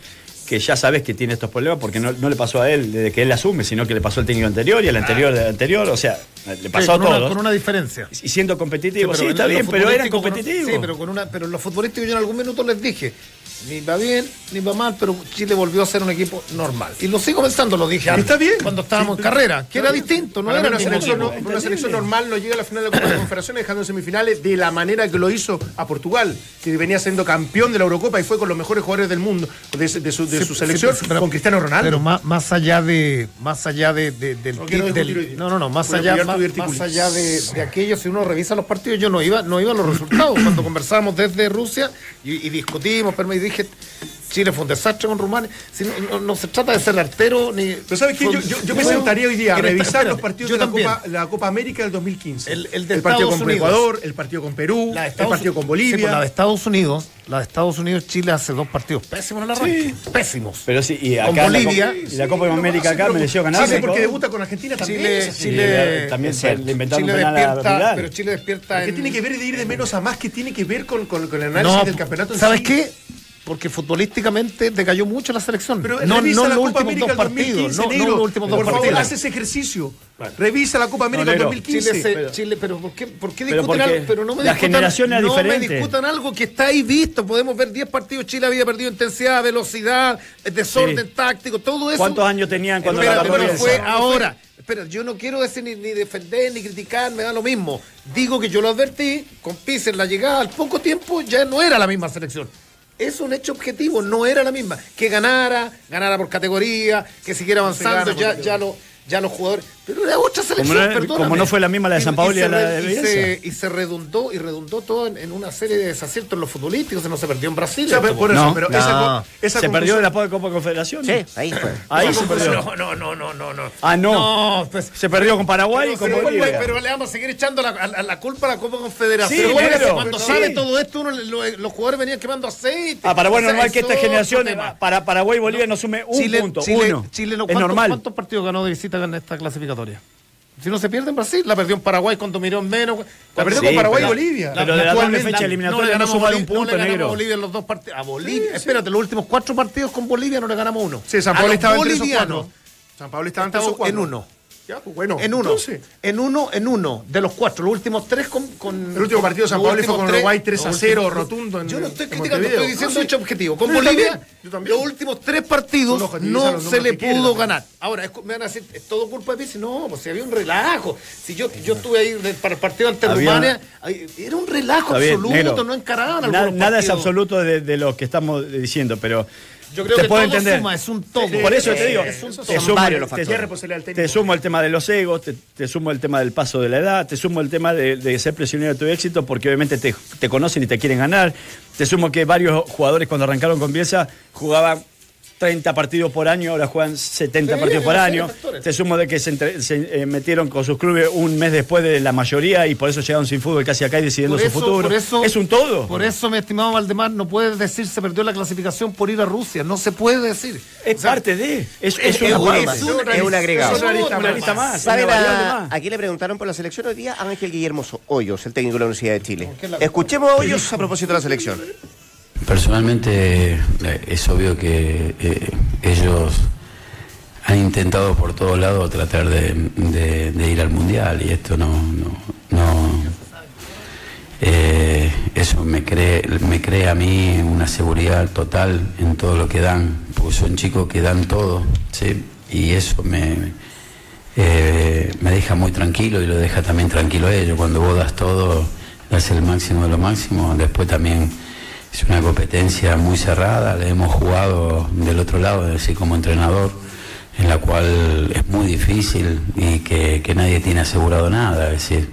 S3: que ya sabes que tiene estos problemas, porque no, no le pasó a él desde que él asume, sino que le pasó al técnico anterior y al anterior del anterior, o sea, le pasó
S4: Sí,
S3: a
S4: con una-
S3: todos.
S4: con una diferencia.
S3: Y siendo competitivo, sí, está bien, pero eran competitivos.
S4: Sí, pero, con una, pero en lo futbolístico yo en algún minuto les dije, ni va bien, ni va mal, pero Chile volvió a ser un equipo normal. Y lo sigo pensando, lo dije antes,
S2: Está bien.
S4: cuando estábamos
S2: Sí,
S4: en carrera, que era
S2: bien.
S4: distinto, no
S2: Para
S4: era
S2: una selección, no- una normal no llega a la final de la Copa de Confederaciones dejando en semifinales de la manera que lo hizo a Portugal, que venía siendo campeón de la Eurocopa y fue con los mejores jugadores del mundo de, de su, de
S4: Sí,
S2: su
S4: sí,
S2: selección
S4: pero-
S2: con Cristiano Ronaldo.
S4: Pero más, más allá de más allá de, de- del,
S2: No
S4: del- no no no más
S2: a
S4: allá más. Más allá de, de aquello si uno revisa los partidos yo no iba no iba a los resultados. Cuando conversábamos desde Rusia y, y discutimos pero me dije Chile fue un desastre con Rumania. Si no, no- no se trata de ser artero ni.
S2: Pero ¿sabes qué? Yo, yo- yo me sentaría hoy día a revisar los
S4: espérate,
S2: partidos de la. Copa, la Copa América del 2015.
S4: El- el de
S2: partido
S4: Estados
S2: con
S4: Unidos.
S2: Ecuador, el partido con Perú,
S4: La de
S2: el
S4: Estados-
S2: partido con
S4: Sí,
S2: Bolivia.
S4: pues la de Estados Unidos, la deEstados Unidos, Chile hace dos partidos pésimos en el arranque. Pésimos.
S3: Pero sí, y
S4: Con
S3: acá la
S4: Bolivia,
S3: Copa- y la Copa de América acá mereció ganar.
S2: Sí, porque debuta con Argentina también.
S4: Chile,
S2: Sí, sí.
S4: Chile,
S3: también se le inventaron
S4: Chile
S3: un penal a
S4: despierta,
S3: Vidal.
S4: pero Chile despierta
S2: ¿Qué
S4: en-
S2: tiene que ver de ir de menos a más? ¿Qué tiene que ver con, con, con el análisis
S4: No,
S2: del campeonato?
S4: ¿Sabes
S2: sí?
S4: qué? Porque futbolísticamente decayó mucho la selección.
S2: Pero
S4: no,
S2: revisa
S4: no
S2: la
S4: los
S2: Copa
S4: últimos
S2: América
S4: dos
S2: del
S4: partidos.
S2: 2015,
S4: No, no
S2: negro.
S4: los últimos dos
S2: Por favor, haz ese ejercicio. Revisa la Copa América del
S3: negro.
S2: 2015.
S4: Chile, se-
S3: pero-
S4: Chile, pero ¿por qué, por qué
S3: Pero
S4: discuten
S3: porque
S4: algo? Pero no me
S3: la
S4: discutan,
S3: generación es
S4: no me discutan algo que está ahí visto. Podemos ver 10 partidos. Chile había perdido intensidad, velocidad, eh, desorden
S3: Sí.
S4: táctico, todo eso.
S3: ¿Cuántos años tenían cuando
S4: Espérate,
S3: agarró
S4: pero fue ahora. Espera, yo no quiero decir ni, ni defender ni criticar, me da lo mismo. Digo que yo lo advertí, con Pizzi en la llegada al poco tiempo ya no era la misma selección. Es un hecho objetivo, no era la misma. Que ganara, ganara por categoría, que siguiera avanzando, ya,
S2: categoría.
S4: ya, lo, ya los jugadores. Pero era otra selección,
S3: Como no-
S4: perdóname.
S3: como no fue la misma la de San Paolo y
S4: se
S3: la de
S4: y se, y se redundó, y redundó todo en, en una serie de desaciertos en los futbolísticos, se no se perdió en Brasil.
S2: O sea,
S4: esto,
S2: por
S4: po.
S2: eso,
S3: No.
S2: pero
S1: No.
S2: esa, co- esa
S3: Se perdió
S2: conclusión-
S3: la Copa Copa Confederación.
S1: Sí, ahí fue.
S3: Ahí se
S4: No,
S3: perdió.
S4: No, no, no, no, no.
S3: Ah, no.
S4: No, pues,
S3: Se perdió con Paraguay y
S4: pero,
S3: con Bolivia.
S4: pero le vamos a seguir echando la, a- a la culpa a la Copa Confederación.
S3: Sí,
S4: Bueno,
S3: pero-
S4: cuando sale todo esto, uno, lo- los jugadores venían quemando aceite.
S3: Ah, Paraguay
S4: O sea,
S3: normal que
S4: es
S3: esta generación para Paraguay y Bolivia no sume un punto,
S4: Chile,
S3: uno.
S4: Chile ¿cuántos-
S3: normal.
S4: ¿Cuántos partidos ganó de visita en esta clasificatoria? Si no se pierde en Brasil, la perdió en Paraguay cuando miró en menos.
S2: La perdió
S3: Sí,
S2: con Paraguay y
S3: pero-
S2: Bolivia.
S3: pero de la doble fecha eliminatoria
S4: le
S3: no
S4: ganamos
S3: sumaron
S4: a
S3: un
S4: Bolivia- no
S3: punto,
S4: le ganamos
S3: negro.
S4: Bolivia en los dos partidos. A Bolivia, espérate, los últimos cuatro partidos con Bolivia no le ganamos uno.
S2: Sí, San Pablo estaba en tres o cuatro. San Pablo estaba en tres o cuatro.
S4: en uno.
S2: Ya, pues bueno.
S4: En uno,
S2: entonces,
S4: en uno, en uno, de los cuatro, los últimos tres con... con
S2: El último partido de San Pablo fue con
S4: tres-
S2: Uruguay 3 a
S4: los
S2: 0
S4: últimos-
S2: rotundo en-
S4: Yo no estoy
S2: en
S4: criticando,
S2: Montevideo.
S4: estoy diciendo
S2: No, sí.
S4: hecho objetivo. Con
S2: No, yo
S4: Bolivia,
S2: también, yo también.
S4: los últimos tres partidos no se le pudo
S2: también.
S4: ganar. Ahora, es- me van a decir, ¿es todo culpa de Pizzi? No, pues si había un relajo. Si yo, yo estuve ahí de- para el partido ante
S3: Había-
S4: Rumania, ahí- era un relajo
S3: bien,
S4: absoluto,
S3: negro.
S4: no encaraban
S3: Na-
S4: algunos
S3: Nada es
S4: partidos.
S3: absoluto de, de lo que estamos diciendo, pero
S4: Yo creo
S3: te
S4: que
S3: puedo
S4: todo
S3: entender.
S4: suma, es un todo.
S3: Por eso te digo,
S4: Es un
S3: te
S4: todo.
S3: Sumo,
S1: varios los
S3: te-
S2: técnico.
S3: te sumo el tema de los egos, te, te sumo el tema del paso de la edad, te sumo el tema de, de ser prisionero de tu éxito, porque obviamente te, te conocen y te quieren ganar. Te sumo que varios jugadores cuando arrancaron con Bielsa jugaban 30 partidos por año, ahora juegan 70
S4: Sí,
S3: partidos por año. Te sumo de que se, entre- se, eh, metieron con sus clubes un mes después de la mayoría y por eso llegaron sin fútbol casi acá y decidiendo
S4: Por
S3: su
S4: eso-
S3: futuro.
S4: por eso-
S3: es un todo.
S4: Por eso, mi estimado Valdemar, no puedes decir se perdió la clasificación por ir a Rusia. No se puede decir.
S3: es
S4: O sea,
S3: parte de. Es, es
S1: es
S3: una
S1: un- es un- es un agregado.
S2: Es una lista
S3: Una
S2: más.
S3: lista más.
S1: ¿Saben
S3: una variable
S1: a,
S3: más.
S1: a quién le preguntaron por la selección hoy día? A Ángel Guillermo Hoyos, el técnico de la Universidad de Chile. Escuchemos a Hoyos a propósito de la selección.
S6: Personalmente eh, es obvio que eh, ellos han intentado por todos lados tratar de, ir al mundial y esto no, no, no, eh, eso me cree, me cree a mí una seguridad total en todo lo que dan, porque son chicos que dan todo, ¿sí? y eso me, eh, me deja muy tranquilo y lo deja también tranquilo a ellos. Cuando vos das todo, das el máximo de lo máximo, después también es una competencia muy cerrada, la hemos jugado del otro lado, es decir, como entrenador, en la cual es muy difícil y que, que nadie tiene asegurado nada, es decir,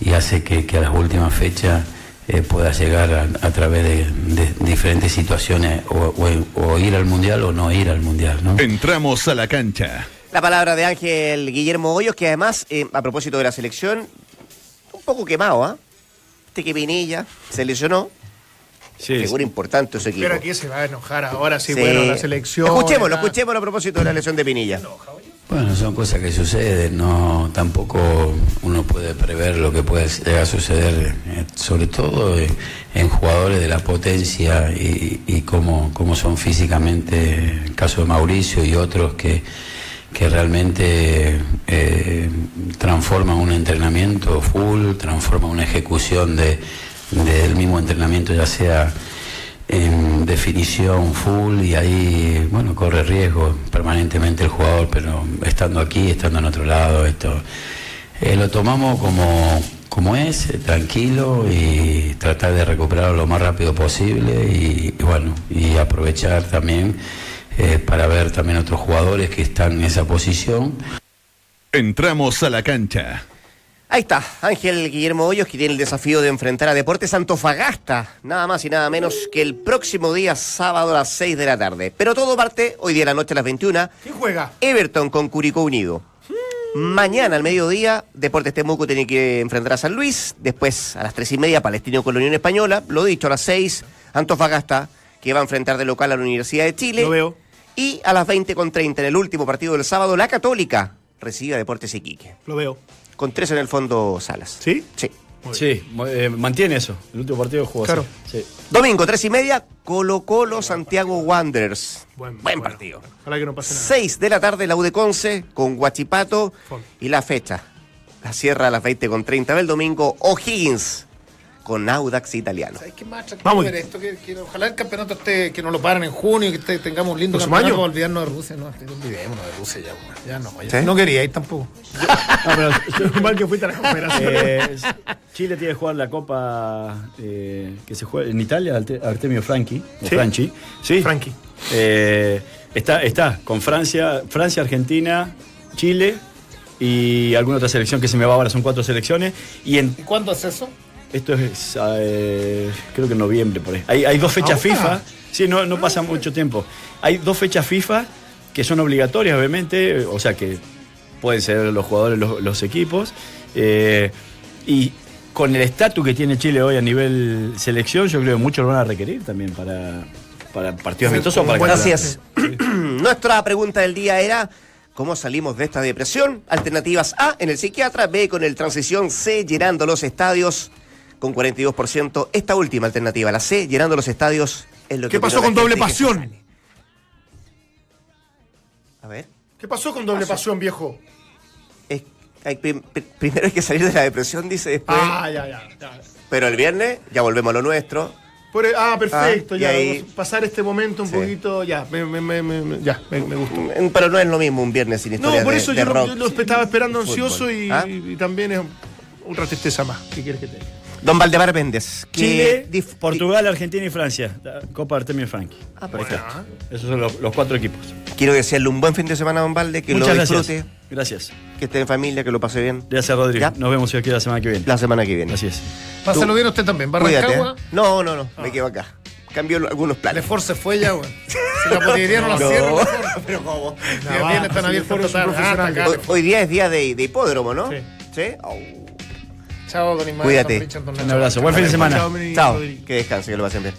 S6: y hace que, que a las últimas fechas eh, pueda llegar a, a través de, de diferentes situaciones o, o- o ir al mundial o no ir al mundial, ¿no?
S7: Entramos a la cancha.
S1: La palabra de Ángel Guillermo Hoyos, que además, eh, a propósito de la selección, un poco quemado, ¿ah? Este que Pinilla se lesionó,
S3: Sí,
S1: figura importante ese equipo.
S2: Pero aquí se va a enojar ahora, sí,
S1: Sí.
S2: bueno, la selección.
S1: Escuchémoslo, escuchémoslo a propósito de la lesión de Pinilla.
S6: Bueno, son cosas que suceden, no tampoco uno puede prever lo que puede llegar a suceder, eh, sobre todo en jugadores de la potencia y, y cómo, cómo son físicamente, el caso de Mauricio y otros que, que realmente eh, transforman un entrenamiento full, transforman una ejecución de, del mismo entrenamiento, ya sea en definición full y ahí, bueno, corre riesgo permanentemente el jugador, pero estando aquí, estando en otro lado, esto eh, lo tomamos como, como es, tranquilo y tratar de recuperarlo lo más rápido posible y, y bueno, y aprovechar también eh, para ver también otros jugadores que están en esa posición.
S7: Entramos a la cancha.
S1: Ahí está, Ángel Guillermo Hoyos, que tiene el desafío de enfrentar a Deportes Antofagasta, nada más y nada menos que el próximo día sábado a las 6 de la tarde. Pero todo parte hoy día a la noche a las 21,
S2: ¿Quién juega?
S1: Everton con Curicó Unido. Mañana al mediodía, Deportes Temuco tiene que enfrentar a San Luis. Después, a las tres y media, Palestino con la Unión Española. Lo dicho, a las 6, Antofagasta, que va a enfrentar de local a la Universidad de Chile.
S2: Lo veo.
S1: Y a las 20 con 30, en el último partido del sábado, la Católica recibe a Deportes Iquique.
S2: Lo veo.
S1: Con tres en el fondo, Salas.
S2: ¿Sí?
S1: Sí.
S3: Sí, eh, mantiene eso. El último partido jugó así.
S2: Claro.
S3: Sí.
S1: Domingo, tres y media, Colo Colo Santiago Wanderers.
S2: Buen,
S1: Buen
S2: bueno.
S1: partido.
S2: Ojalá que no pase nada.
S1: 6 de la tarde, la U de Conce con Guachipato.
S2: Fon.
S1: Y la fecha, la cierra a las 20 con 30 del domingo, O'Higgins con Audax Italiano.
S4: ¿Sabes qué más
S2: Vamos.
S4: ver esto? Que, que ojalá el campeonato esté, que nos lo paren en junio, que esté- tengamos un lindo
S2: ¿Próximo
S4: campeonato para olvidarnos de Rusia. No, olvidémonos de Rusia ya, ya no. ya
S1: ¿Sí?
S4: No quería ir tampoco.
S3: No, pero,
S2: Mal que fuiste a la cooperación.
S3: eh, Chile tiene que jugar la Copa eh, que se juega en Italia, Arte- Artemio Franchi. o
S2: Sí.
S3: Franchi. Sí.
S2: Franchi.
S3: Eh, está, está con Francia, Francia, Argentina, Chile y alguna otra selección que se me va ahora, son cuatro selecciones. Y en,
S4: ¿Y cuándo es eso?
S3: Esto es, eh, creo que en noviembre por ahí. Hay, hay dos fechas
S2: Ahora.
S3: FIFA. Sí, no, no pasa mucho tiempo. Hay dos fechas FIFA que son obligatorias, obviamente, o sea que pueden ser los jugadores, los, los equipos. eh, y con el estatus que tiene Chile hoy a nivel selección, yo creo que muchos lo van a requerir también para, para partidos amistosos. o Para
S1: Gracias. Nuestra pregunta del día era, ¿cómo salimos de esta depresión? Alternativas A en el psiquiatra, B con el transición, C llenando los estadios con 42%. Esta última alternativa, la C, llenando los estadios, es lo que...
S2: ¿Qué pasó con doble pasión?
S1: A ver.
S2: ¿Qué pasó con doble pasión, viejo?
S1: Es- hay primero hay que salir de la depresión, dice después.
S2: Ah, ya, ya. ya.
S1: Pero el viernes ya volvemos a lo nuestro.
S2: Por- ah, perfecto,
S1: Ah,
S2: ya.
S1: ahí-
S2: Pasar este momento un
S1: Sí.
S2: poquito, ya, me, me, me, me- ya, me, gustó.
S1: Mm, Pero no es lo mismo un viernes sin
S2: No,
S1: historias
S2: por
S1: de-
S2: eso
S1: de
S2: yo,
S1: rock.
S2: yo lo estaba esperando ansioso y,
S1: ¿Ah?
S2: y también es otra tristeza más. ¿Qué quieres que te diga?
S1: Don Valdemar Méndez. ¿qué
S3: Chile,
S1: dif-
S3: Portugal, Argentina y Francia. Copa Artemio Franchi.
S1: Ah, perfecto.
S3: Esos son los, los cuatro equipos.
S1: Quiero desearle un buen fin de semana a Don Valde, que
S3: Muchas
S1: lo
S3: gracias.
S1: disfrute,
S3: Gracias.
S1: que esté en familia, que lo pase bien.
S3: Gracias, Rodrigo.
S1: Ya.
S3: Nos vemos aquí la semana que viene.
S1: La semana que viene.
S3: Así es.
S4: Pásalo bien usted también. ¿Va a
S1: Cuídate.
S4: Rancagua?
S1: ¿eh? No, no, no, me quedo acá. Cambió algunos
S4: El
S1: planes.
S4: esfuerzo se fue ya, weón. Si la potillería no la
S1: No,
S4: cierra.
S1: pero ¿cómo?
S2: Va,
S4: viene, están
S2: si
S4: abiertos
S2: el.
S4: Ah.
S1: Hoy, hoy día es día de, de hipódromo, ¿no?
S2: Sí.
S1: ¿Sí? Au.
S4: Chao, don Ismael.
S1: Cuídate.
S4: don Richard, don
S3: Un abrazo. Buen fin de semana.
S2: Chao.
S1: Que descanse, que lo pasen bien.